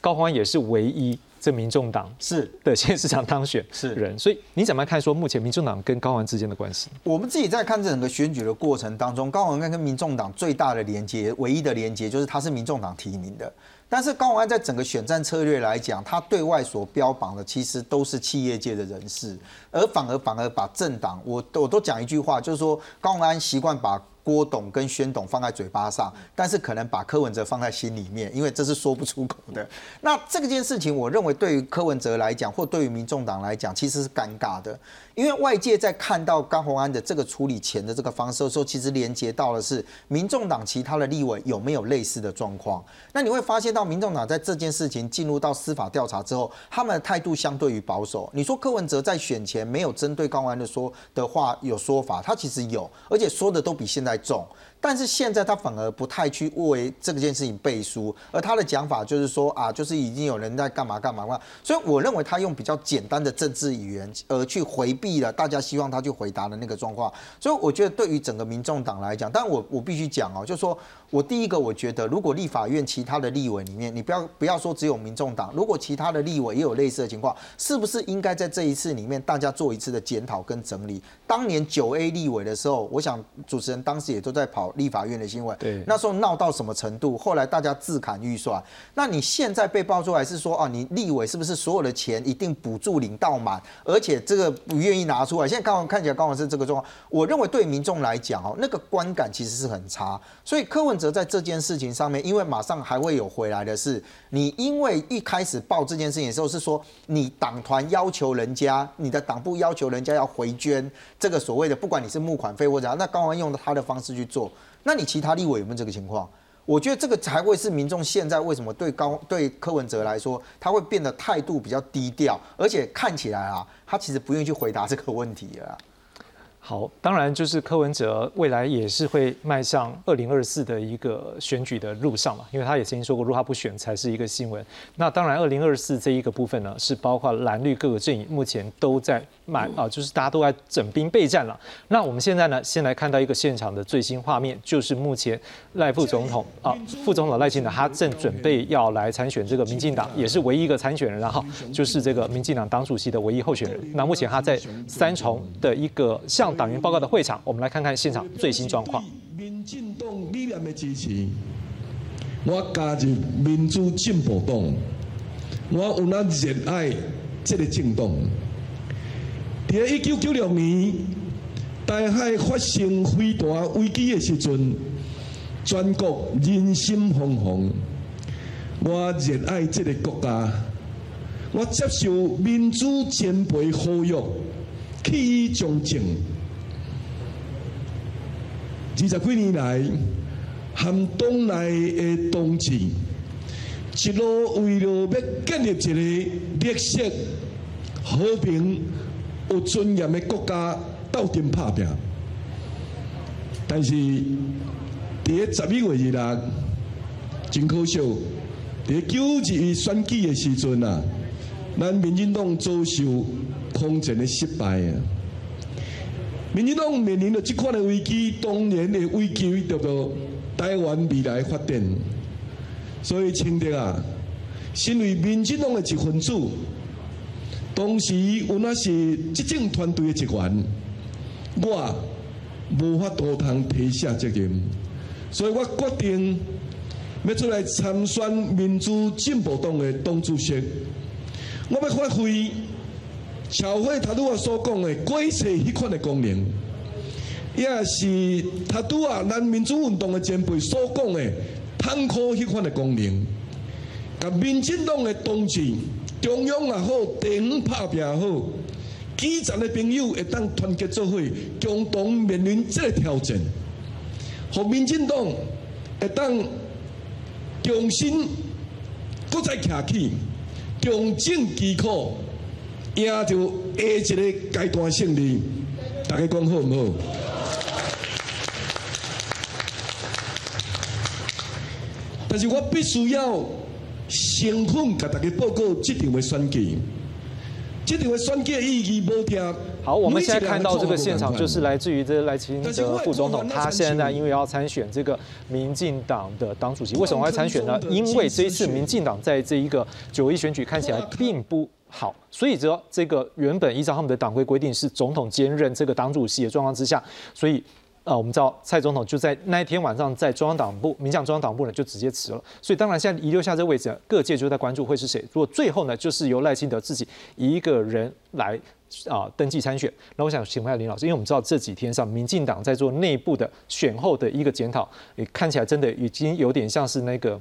高欢也是唯一这民众党是的县市长当选是人，所以你怎么看说目前民众党跟高欢之间的关系？我们自己在看整个选举的过程当中，高欢跟跟民众党最大的连接、唯一的连接就是他是民众党提名的。但是高虹安在整个选战策略来讲，他对外所标榜的其实都是企业界的人士，而反而反而把政党，我我都讲一句话，就是说高虹安习惯把。郭董跟宣董放在嘴巴上，但是可能把柯文哲放在心里面，因为这是说不出口的。那这件事情，我认为对于柯文哲来讲，或对于民众党来讲，其实是尴尬的。因为外界在看到高鸿安的这个处理钱的这个方式的时候，其实连接到的是民众党其他的立委有没有类似的状况。那你会发现到民众党在这件事情进入到司法调查之后，他们的态度相对于保守。你说柯文哲在选前没有针对高宏安的说的话有说法，他其实有，而且说的都比现在。重，但是现在他反而不太去为这件事情背书，而他的讲法就是说啊，就是已经有人在干嘛干嘛嘛，所以我认为他用比较简单的政治语言而去回避了大家希望他去回答的那个状况，所以我觉得对于整个民众党来讲，但我我必须讲哦，就是说我第一个我觉得，如果立法院其他的立委里面，你不要不要说只有民众党，如果其他的立委也有类似的情况，是不是应该在这一次里面大家做一次的检讨跟整理？当年九 A 立委的时候，我想主持人当时也都在跑立法院的新闻，对，那时候闹到什么程度？后来大家自砍预算。那你现在被爆出来是说，啊，你立委是不是所有的钱一定补助领到满，而且这个不愿意拿出来？现在刚好看起来刚好是这个状况。我认为对民众来讲，哦，那个观感其实是很差。所以柯文哲在这件事情上面，因为马上还会有回来的是，你因为一开始报这件事情的时候是说，你党团要求人家，你的党部要求人家要回捐。这个所谓的，不管你是募款费或者那高安用他的方式去做，那你其他立委有没有这个情况？我觉得这个才会是民众现在为什么对高对柯文哲来说，他会变得态度比较低调，而且看起来啊，他其实不愿意去回答这个问题了。好，当然就是柯文哲未来也是会迈向二零二四的一个选举的路上嘛，因为他也曾经说过，如果他不选才是一个新闻。那当然，二零二四这一个部分呢，是包括蓝绿各个阵营目前都在满啊，就是大家都在整兵备战了。那我们现在呢，先来看到一个现场的最新画面，就是目前赖副总统啊，副总统赖清德他正准备要来参选这个民进党，也是唯一一个参选人，然后就是这个民进党党主席的唯一候选人。那目前他在三重的一个党员报告的会场，我们来看看现场最新状况。民进党理念的支持，我加入民主进步党，我有那热爱这个政党。在一九九六年大海发生非大危机的时阵，全国人心惶惶。我热爱这个国家，我接受民主前辈呼吁，弃义忠正。二十几年来，含党内的同志一路为了要建立一个绿色、和平、有尊严的国家斗阵打拼。但是，在十一月二日，真可惜，在九二选举的时阵啊，咱民进党遭受空前的失败啊。民进党面临着即款的危机，当年的危机叫做台湾未来发展。所以，清德啊，身为民进党的一份子，当时有那是执政团队的一员，我无法度通推卸责任，所以我决定要出来参选民主进步党的党主席。我要发挥。小慧他拄啊所讲的改写迄款的功能，也是他拄啊咱民主运动的前辈所讲的探考迄款的功能。甲民进党的同志，中央也好，地方拍拼也好，基层的朋友会当团结做伙，共同面临这个挑战。和民进党会当重新搁再站起，重整基础，赢就下一个阶段胜利。大家讲好唔好？但是我必须要诚恳甲大家报告，这场的选举，这场的选举意义无听。好，我们现在看到这个现场，就是来自于这赖清德副总统，他现在因为要参选这个民进党的党主席，为什么要参选呢？因为这一次民进党在这一个九一选举看起来并不好，所以这这个原本依照他们的党规规定是总统兼任这个党主席的状况之下，所以。呃，我们知道蔡总统就在那一天晚上在中央党部、民进中央党部呢就直接辞了，所以当然现在遗留下这位置，各界就在关注会是谁。如果最后呢，就是由赖清德自己一个人来啊登记参选，那我想请问一下林老师，因为我们知道这几天上民进党在做内部的选后的一个检讨，也看起来真的已经有点像是那个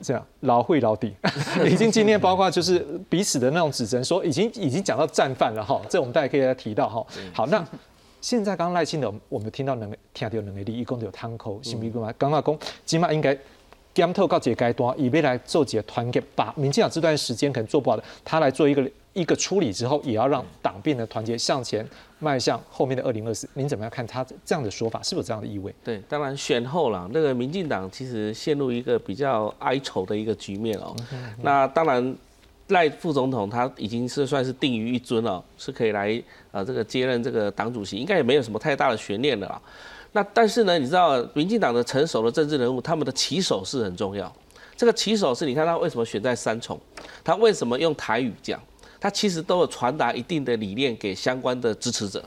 这样老会老底，已经今天包括就是彼此的那种指针，说已经已经讲到战犯了哈，这我们大家可以来提到哈。好，那。现在刚刚赖清德，我们听到两个听到两个利益，共有汤口，是不是嘛？刚刚讲，起码应该检讨到这阶段，以未来做几个团结，把民进党这段时间可能做不好的，他来做一个一个处理之后，也要让党变得团结，向前迈向后面的二零二四。您怎么样看他这样的说法，是不是这样的意味？对，当然选后了，那个民进党其实陷入一个比较哀愁的一个局面哦。那当然。赖副总统他已经是算是定于一尊了，是可以来呃这个接任这个党主席，应该也没有什么太大的悬念了。那但是呢，你知道民进党的成熟的政治人物，他们的起手是很重要。这个起手是，你看他为什么选在三重，他为什么用台语讲，他其实都有传达一定的理念给相关的支持者。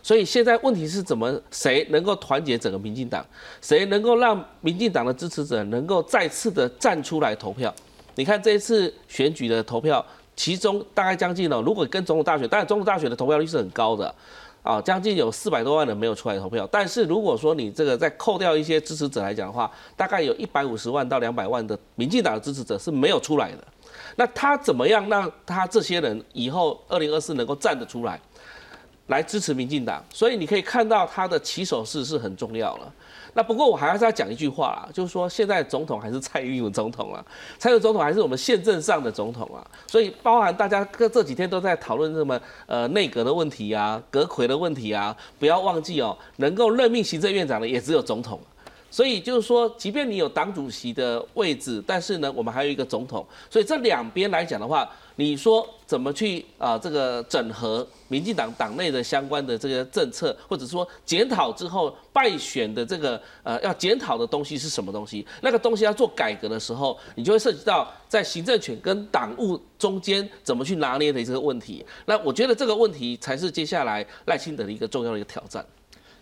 所以现在问题是怎么谁能够团结整个民进党，谁能够让民进党的支持者能够再次的站出来投票？你看这一次选举的投票，其中大概将近了，如果跟总统大选，当然总统大选的投票率是很高的，啊，将近有四百多万人没有出来投票。但是如果说你这个再扣掉一些支持者来讲的话，大概有一百五十万到两百万的民进党的支持者是没有出来的。那他怎么样让他这些人以后二零二四能够站得出来，来支持民进党？所以你可以看到他的起手式是很重要了。那不过我还是要讲一句话啦，就是说现在总统还是蔡英文总统啊，蔡英文总统还是我们宪政上的总统啊，所以包含大家这这几天都在讨论什么呃内阁的问题啊、阁魁的问题啊，不要忘记哦，能够任命行政院长的也只有总统。所以就是说，即便你有党主席的位置，但是呢，我们还有一个总统。所以这两边来讲的话，你说怎么去啊？这个整合民进党党内的相关的这个政策，或者说检讨之后败选的这个呃要检讨的东西是什么东西？那个东西要做改革的时候，你就会涉及到在行政权跟党务中间怎么去拿捏的这个问题。那我觉得这个问题才是接下来赖清德的一个重要的一个挑战。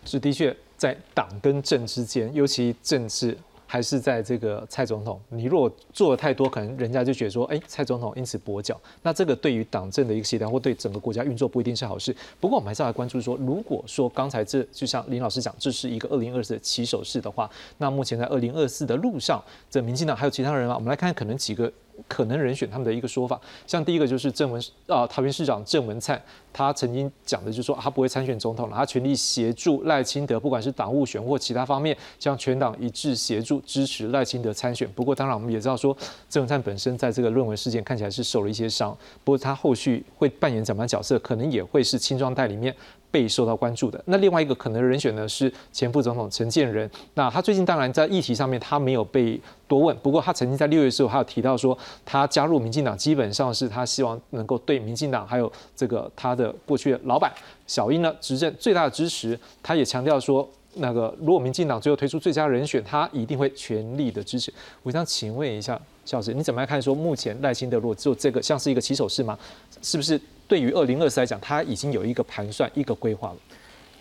是的确。在党跟政之间，尤其政治还是在这个蔡总统，你如果做的太多，可能人家就觉得说，哎，蔡总统因此跛脚，那这个对于党政的一个协调，或对整个国家运作不一定是好事。不过我们还是要来关注说，如果说刚才这就像林老师讲，这是一个二零二四的起手式的话，那目前在二零二四的路上，这民进党还有其他人吗？我们来看看，可能几个。可能人选他们的一个说法，像第一个就是郑文啊，桃园市长郑文灿，他曾经讲的就是说他不会参选总统了，他全力协助赖清德，不管是党务选或其他方面，向全党一致协助支持赖清德参选。不过当然我们也知道说，郑文灿本身在这个论文事件看起来是受了一些伤，不过他后续会扮演怎么样角色，可能也会是青壮代里面。被受到关注的那另外一个可能人选呢是前副总统陈建仁。那他最近当然在议题上面他没有被多问，不过他曾经在六月的时候还有提到说，他加入民进党基本上是他希望能够对民进党还有这个他的过去的老板小英呢执政最大的支持。他也强调说，那个如果民进党最后推出最佳人选，他一定会全力的支持。我想请问一下肖老师，你怎么看说目前赖清德如果做这个像是一个起手式吗？是不是？对于二零二四来讲，他已经有一个盘算、一个规划了。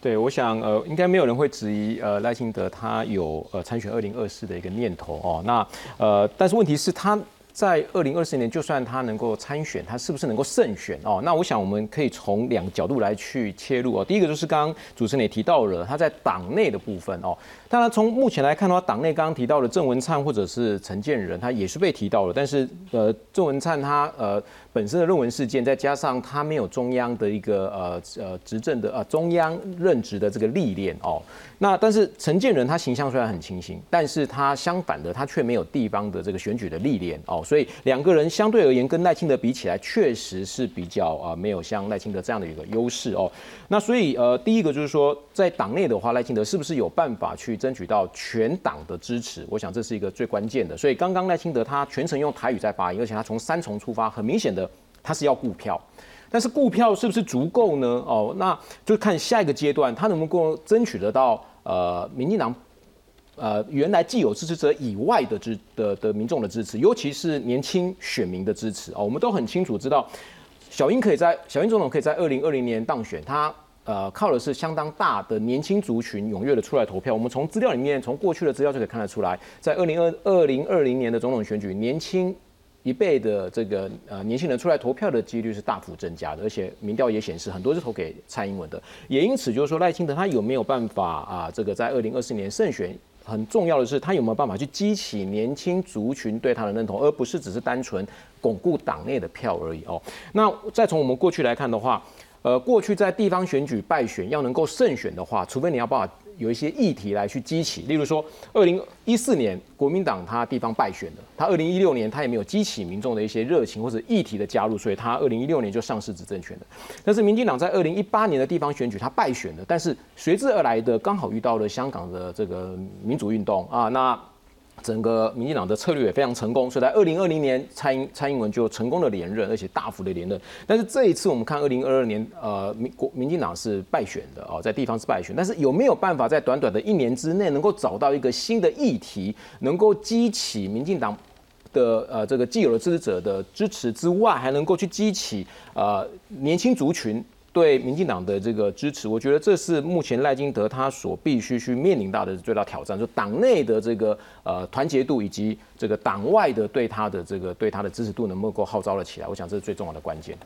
对，我想呃，应该没有人会质疑呃赖清德他有呃参选二零二四的一个念头哦。那呃，但是问题是，他在二零二四年，就算他能够参选，他是不是能够胜选哦？那我想我们可以从两个角度来去切入哦。第一个就是刚刚主持人也提到了，他在党内的部分哦。当然从目前来看的话，党内刚刚提到的郑文灿或者是陈建仁，他也是被提到了。但是呃，郑文灿他呃本身的论文事件，再加上他没有中央的一个呃呃执政的呃中央任职的这个历练哦。那但是陈建仁他形象虽然很清新，但是他相反的他却没有地方的这个选举的历练哦。所以两个人相对而言跟赖清德比起来，确实是比较啊没有像赖清德这样的一个优势哦。那所以呃第一个就是说，在党内的话，赖清德是不是有办法去争取到全党的支持？我想这是一个最关键的。所以刚刚赖清德他全程用台语在发言，而且他从三重出发，很明显的他是要顾票。但是顾票是不是足够呢？哦，那就看下一个阶段他能不能够争取得到呃民进党。呃，原来既有支持者以外的支的的民众的支持，尤其是年轻选民的支持哦，我们都很清楚知道，小英可以在小英总统可以在二零二零年当选，他呃靠的是相当大的年轻族群踊跃的出来投票。我们从资料里面，从过去的资料就可以看得出来，在二零二二零二零年的总统选举，年轻一辈的这个呃年轻人出来投票的几率是大幅增加的，而且民调也显示很多是投给蔡英文的，也因此就是说赖清德他有没有办法啊，这个在二零二四年胜选？很重要的是，他有没有办法去激起年轻族群对他的认同，而不是只是单纯巩固党内的票而已哦。那再从我们过去来看的话，呃，过去在地方选举败选要能够胜选的话，除非你要把有一些议题来去激起，例如说，二零一四年国民党他地方败选了，他二零一六年他也没有激起民众的一些热情或者议题的加入，所以他二零一六年就上市执政权了。但是民进党在二零一八年的地方选举他败选了，但是随之而来的刚好遇到了香港的这个民主运动啊，那。整个民进党的策略也非常成功，所以在二零二零年，蔡英蔡英文就成功的连任，而且大幅的连任。但是这一次我们看二零二二年，呃，民国民进党是败选的哦，在地方是败选。但是有没有办法在短短的一年之内，能够找到一个新的议题，能够激起民进党的呃这个既有的支持者的支持之外，还能够去激起呃年轻族群？对民进党的这个支持，我觉得这是目前赖金德他所必须去面临到的最大挑战，就党内的这个呃团结度以及这个党外的对他的这个对他的支持度能不能够号召了起来，我想这是最重要的关键。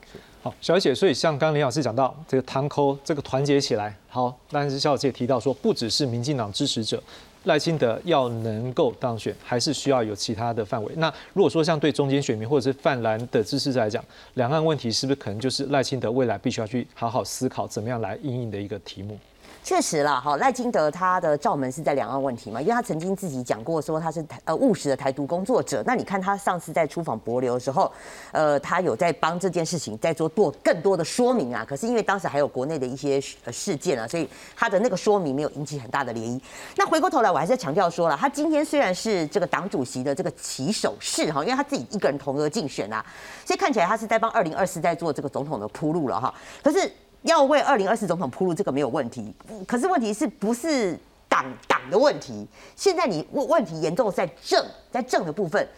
好，小姐，所以像刚刚林老师讲到这个堂口这个团结起来，好，但是小姐提到说不只是民进党支持者。赖清德要能够当选，还是需要有其他的范围。那如果说像对中间选民或者是泛蓝的支持者来讲，两岸问题是不是可能就是赖清德未来必须要去好好思考怎么样来应应的一个题目？确实啦，哈，赖金德他的罩门是在两岸问题嘛，因为他曾经自己讲过说他是台呃务实的台独工作者。那你看他上次在出访博流的时候，呃，他有在帮这件事情在做多更多的说明啊。可是因为当时还有国内的一些事件啊，所以他的那个说明没有引起很大的涟漪。那回过头来，我还是强调说了，他今天虽然是这个党主席的这个起手式哈，因为他自己一个人同额竞选啊，所以看起来他是在帮二零二四在做这个总统的铺路了哈。可是。要为二零二四总统铺路，这个没有问题。可是问题是不是党党的问题？现在你问问题严重在政，在政的部分。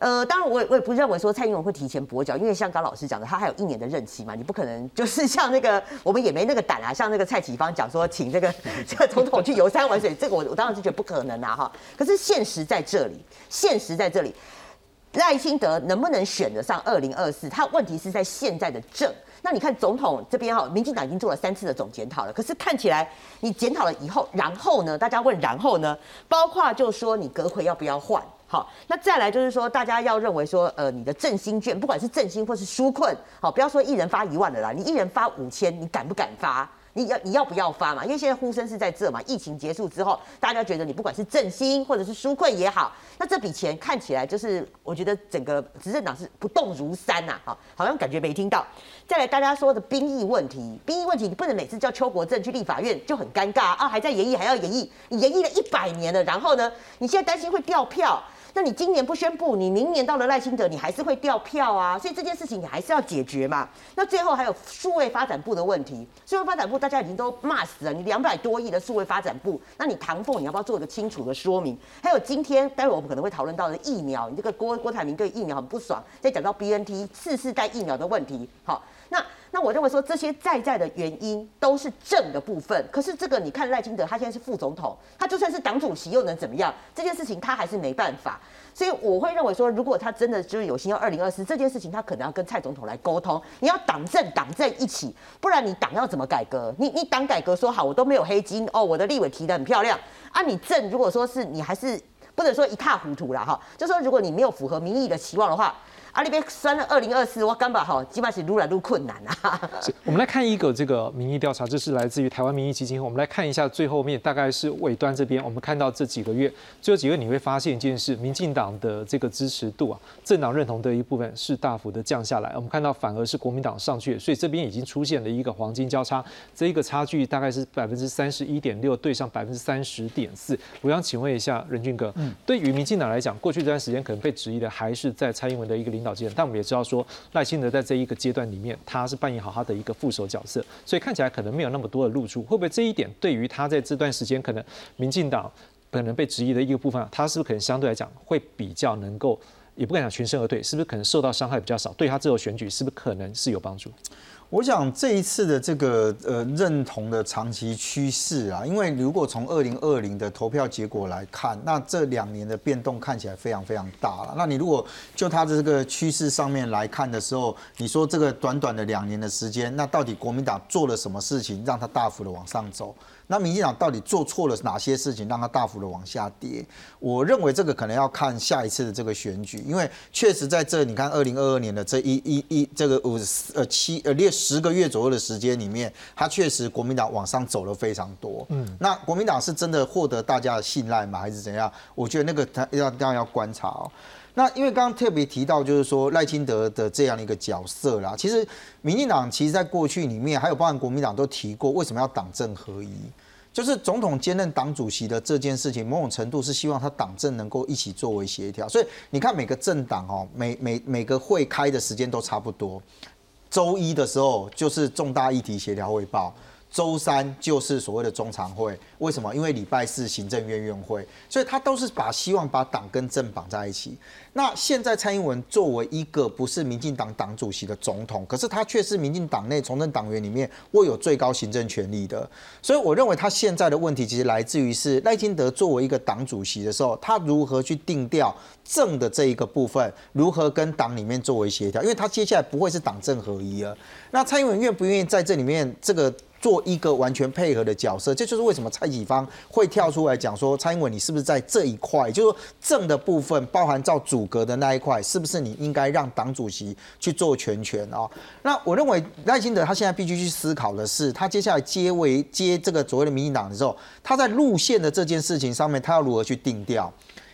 呃，当然我我也不认为说蔡英文会提前跛脚，因为像刚老师讲的，他还有一年的任期嘛，你不可能就是像那个我们也没那个胆啊，像那个蔡启芳讲说请这个这个总统去游山玩水，这个我我当然是觉得不可能啊哈。可是现实在这里，现实在这里，赖清德能不能选得上二零二四？他问题是在现在的政。那你看总统这边哈，民进党已经做了三次的总检讨了，可是看起来你检讨了以后，然后呢？大家问然后呢？包括就说你阁揆要不要换？好，那再来就是说，大家要认为说，呃，你的振兴券，不管是振兴或是纾困，好，不要说一人发一万的啦，你一人发五千，你敢不敢发？你要你要不要发嘛？因为现在呼声是在这嘛。疫情结束之后，大家觉得你不管是振兴或者是纾困也好，那这笔钱看起来就是，我觉得整个执政党是不动如山呐，好，好像感觉没听到。再来，大家说的兵役问题，兵役问题你不能每次叫邱国正去立法院就很尴尬啊，还在演绎还要演绎，你演绎了一百年了，然后呢，你现在担心会掉票。那你今年不宣布，你明年到了赖清德，你还是会掉票啊，所以这件事情你还是要解决嘛。那最后还有数位发展部的问题，数位发展部大家已经都骂死了，你两百多亿的数位发展部，那你唐凤你要不要做一个清楚的说明？还有今天待会我们可能会讨论到的疫苗，你这个郭郭台铭对疫苗很不爽，再讲到 B N T 次世代疫苗的问题，好，那。我认为说这些在在的原因都是正的部分。可是这个你看赖清德，他现在是副总统，他就算是党主席又能怎么样？这件事情他还是没办法。所以我会认为说，如果他真的就是有心要二零二四这件事情，他可能要跟蔡总统来沟通。你要党政党政一起，不然你党要怎么改革？你你党改革说好，我都没有黑金哦，我的立委提的很漂亮啊。你政如果说是你还是不能说一塌糊涂了哈，就说如果你没有符合民意的期望的话。啊里边算了二零二四，我干吧哈，基本上是越来越困难啊。我们来看一个这个民意调查，这是来自于台湾民意基金。我们来看一下最后面，大概是尾端这边，我们看到这几个月，最后几个月你会发现一件事，民进党的这个支持度啊，政党认同的一部分是大幅的降下来。我们看到反而是国民党上去，所以这边已经出现了一个黄金交叉，这一个差距大概是百分之三十一点六对上百分之三十点四。我想请问一下任俊哥，嗯对于民进党来讲，过去这段时间可能被质疑的还是在蔡英文的一个领导但我们也知道。说赖清德在这一个阶段里面，他是扮演好他的一个副手角色，所以看起来可能没有那么多的露出。会不会这一点对于他在这段时间可能民进党可能被质疑的一个部分，他是不是可能相对来讲会比较能够，也不敢讲全身而退，是不是可能受到伤害比较少？对他这后选举是不是可能是有帮助？我想这一次的这个呃认同的长期趋势啊，因为如果从二零二零的投票结果来看，那这两年的变动看起来非常非常大了。那你如果就它的这个趋势上面来看的时候，你说这个短短的两年的时间，那到底国民党做了什么事情让它大幅的往上走？那民进党到底做错了哪些事情，让它大幅的往下跌？我认为这个可能要看下一次的这个选举，因为确实在这你看二零二二年的这一一一这个五呃七呃列十个月左右的时间里面，它确实国民党往上走了非常多。嗯，那国民党是真的获得大家的信赖吗？还是怎样？我觉得那个他要当然要观察哦。那因为刚刚特别提到，就是说赖清德的这样的一个角色啦，其实民进党其实在过去里面，还有包含国民党都提过，为什么要党政合一？就是总统兼任党主席的这件事情，某种程度是希望他党政能够一起作为协调。所以你看每个政党哦，每每每个会开的时间都差不多，周一的时候就是重大议题协调汇报。周三就是所谓的中常会，为什么？因为礼拜四行政院院会，所以他都是把希望把党跟政绑在一起。那现在蔡英文作为一个不是民进党党主席的总统，可是他却是民进党内从政党员里面握有最高行政权力的，所以我认为他现在的问题其实来自于是赖清德作为一个党主席的时候，他如何去定调政的这一个部分，如何跟党里面作为协调，因为他接下来不会是党政合一了。那蔡英文愿不愿意在这里面这个？做一个完全配合的角色，这就是为什么蔡启芳会跳出来讲说，蔡英文你是不是在这一块，就是说正的部分，包含照主格的那一块，是不是你应该让党主席去做全权啊？那我认为赖清德他现在必须去思考的是，他接下来接为接这个所谓的民进党的时候，他在路线的这件事情上面，他要如何去定调？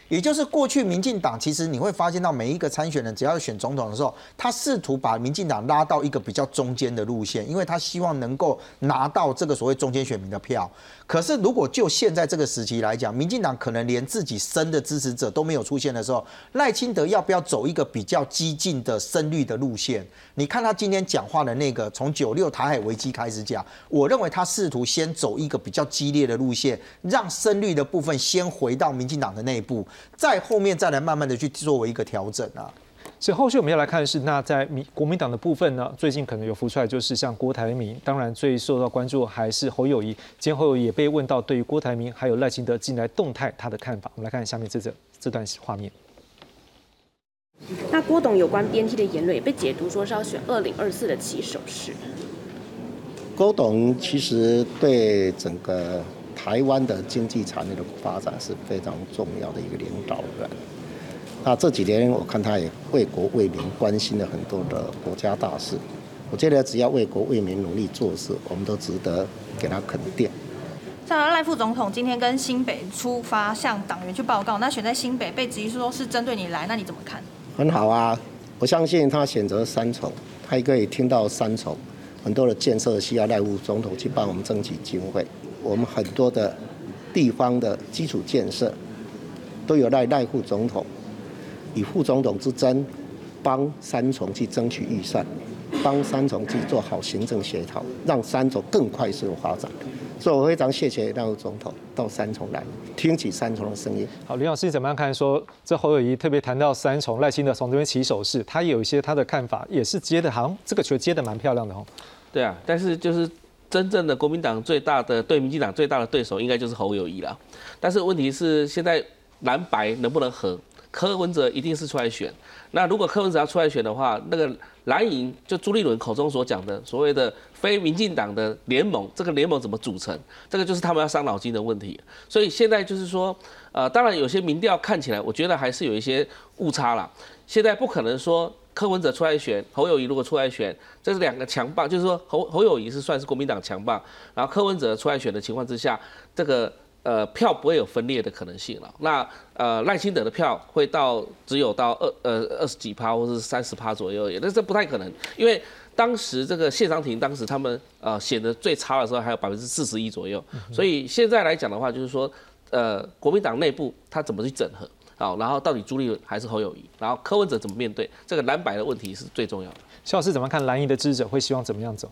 也就是过去民进党，其实你会发现到每一个参选人，只要选总统的时候，他试图把民进党拉到一个比较中间的路线，因为他希望能够拿到这个所谓中间选民的票。可是，如果就现在这个时期来讲，民进党可能连自己生的支持者都没有出现的时候，赖清德要不要走一个比较激进的深绿的路线？你看他今天讲话的那个，从九六台海危机开始讲，我认为他试图先走一个比较激烈的路线，让深绿的部分先回到民进党的内部，再后面再来慢慢的去作为一个调整啊。所以后续我们要来看的是，那在民国民党的部分呢，最近可能有浮出来，就是像郭台铭，当然最受到关注还是侯友谊。今天侯友也被问到对于郭台铭还有赖清德近来动态他的看法。我们来看下面这这这段画面。那郭董有关 BNT 的言论也被解读说是要选二零二四的起手式。郭董其实对整个台湾的经济产业的发展是非常重要的一个领导人。那这几年我看他也为国为民关心了很多的国家大事，我觉得只要为国为民努力做事，我们都值得给他肯定。像赖副总统今天跟新北出发向党员去报告，那选在新北被质疑说是针对你来，那你怎么看？很好啊，我相信他选择三重，他也可以听到三重很多的建设需要赖副总统去帮我们争取经费，我们很多的地方的基础建设都有赖赖副总统。以副总统之争，帮三重去争取预算，帮三重去做好行政协调，让三重更快速的发展。所以我非常谢谢那位总统到三重来，听取三重的声音。好，林老师怎么样看？说这侯友谊特别谈到三重赖清德从这边起手势，他有一些他的看法，也是接的，好像这个球接的蛮漂亮的哦。对啊，但是就是真正的国民党最大的对民进党最大的对手，应该就是侯友谊了。但是问题是现在蓝白能不能合？柯文哲一定是出来选。那如果柯文哲要出来选的话，那个蓝营就朱立伦口中所讲的所谓的非民进党的联盟，这个联盟怎么组成？这个就是他们要伤脑筋的问题。所以现在就是说，呃，当然有些民调看起来，我觉得还是有一些误差了。现在不可能说柯文哲出来选，侯友谊如果出来选，这是两个强棒，就是说侯侯友谊是算是国民党强棒，然后柯文哲出来选的情况之下，这个。呃，票不会有分裂的可能性了。那呃，赖清德的票会到只有到二呃二十几趴或者是三十趴左右，也那这不太可能，因为当时这个谢长廷当时他们呃显得最差的时候还有百分之四十一左右，所以现在来讲的话，就是说呃国民党内部他怎么去整合好，然后到底朱立伦还是侯友谊，然后柯文哲怎么面对这个蓝白的问题是最重要的。肖老师怎么看蓝营的支持者会希望怎么样走？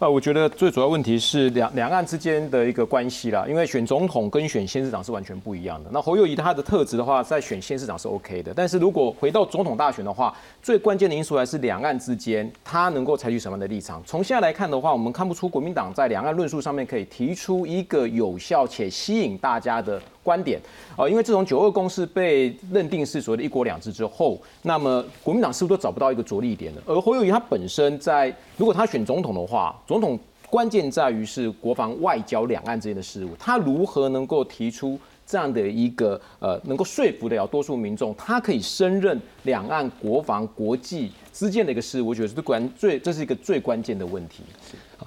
啊，我觉得最主要问题是两两岸之间的一个关系啦，因为选总统跟选县市长是完全不一样的。那侯友谊他的特质的话，在选县市长是 OK 的，但是如果回到总统大选的话，最关键的因素还是两岸之间他能够采取什么样的立场。从现在来看的话，我们看不出国民党在两岸论述上面可以提出一个有效且吸引大家的。观点啊，因为自从九二共识被认定是所谓的一国两制之后，那么国民党似乎都找不到一个着力点了。而侯友谊他本身在，如果他选总统的话，总统关键在于是国防、外交、两岸之间的事务，他如何能够提出这样的一个呃，能够说服得了多数民众，他可以胜任两岸国防、国际之间的一个事务，我觉得是关最这是一个最关键的问题。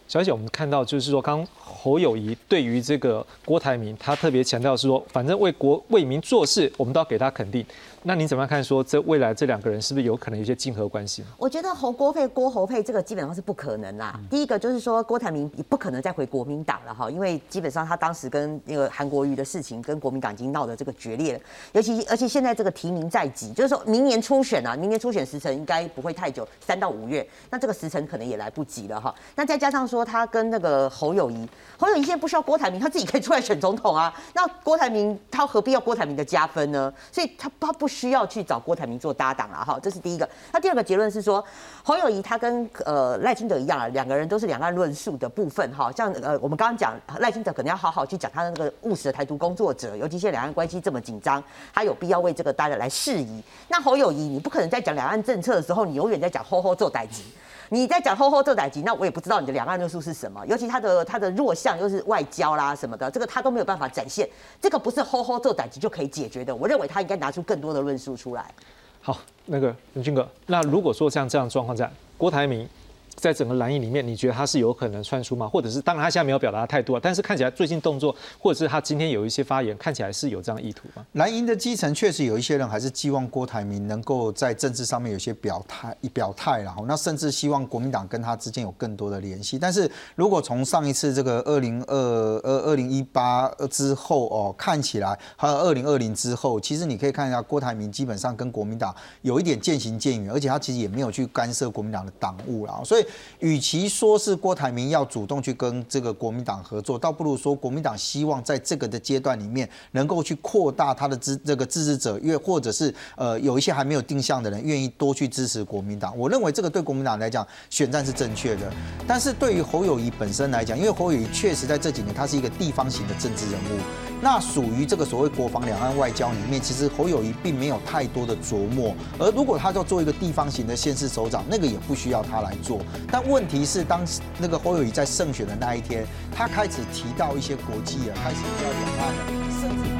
小姐，我们看到就是说刚。侯友谊对于这个郭台铭，他特别强调是说，反正为国为民做事，我们都要给他肯定。那你怎么样看？说这未来这两个人是不是有可能有些竞合关系？我觉得侯郭配郭侯配这个基本上是不可能啦。第一个就是说郭台铭也不可能再回国民党了哈，因为基本上他当时跟那个韩国瑜的事情跟国民党已经闹得这个决裂了。尤其而且现在这个提名在即，就是说明年初选啊，明年初选时程应该不会太久，三到五月，那这个时程可能也来不及了哈。那再加上说他跟那个侯友谊，侯友谊现在不需要郭台铭，他自己可以出来选总统啊。那郭台铭他何必要郭台铭的加分呢？所以他他不不需要去找郭台铭做搭档了哈，这是第一个。那第二个结论是说，侯友谊他跟呃赖清德一样啊，两个人都是两岸论述的部分哈。像呃我们刚刚讲赖清德可能要好好去讲他的那个务实的台独工作者，尤其现在两岸关系这么紧张，他有必要为这个大家来释疑。那侯友谊你不可能在讲两岸政策的时候，你永远在讲吼吼做代级。你在讲吼吼做代级，那我也不知道你的两岸论述是什么。尤其他的他的弱项又是外交啦什么的，这个他都没有办法展现。这个不是吼吼做代级就可以解决的。我认为他应该拿出更多的论述出来。好，那个永俊哥，那如果说像这样状况下郭台铭。在整个蓝营里面，你觉得他是有可能窜出吗？或者是，当然他现在没有表达太多，但是看起来最近动作，或者是他今天有一些发言，看起来是有这样意图吗？蓝营的基层确实有一些人还是寄望郭台铭能够在政治上面有些表态，一表态然后那甚至希望国民党跟他之间有更多的联系。但是如果从上一次这个二零二二二零一八之后哦，看起来还有二零二零之后，其实你可以看一下郭台铭基本上跟国民党有一点渐行渐远，而且他其实也没有去干涉国民党的党务了，所以。与其说是郭台铭要主动去跟这个国民党合作，倒不如说国民党希望在这个的阶段里面能够去扩大他的支这个支持者，越或者是呃有一些还没有定向的人愿意多去支持国民党。我认为这个对国民党来讲选战是正确的，但是对于侯友谊本身来讲，因为侯友谊确实在这几年他是一个地方型的政治人物，那属于这个所谓国防两岸外交里面，其实侯友谊并没有太多的琢磨。而如果他要做一个地方型的县市首长，那个也不需要他来做，但问。题是，当那个侯友谊在胜选的那一天，他开始提到一些国际啊，开始要两岸。甚至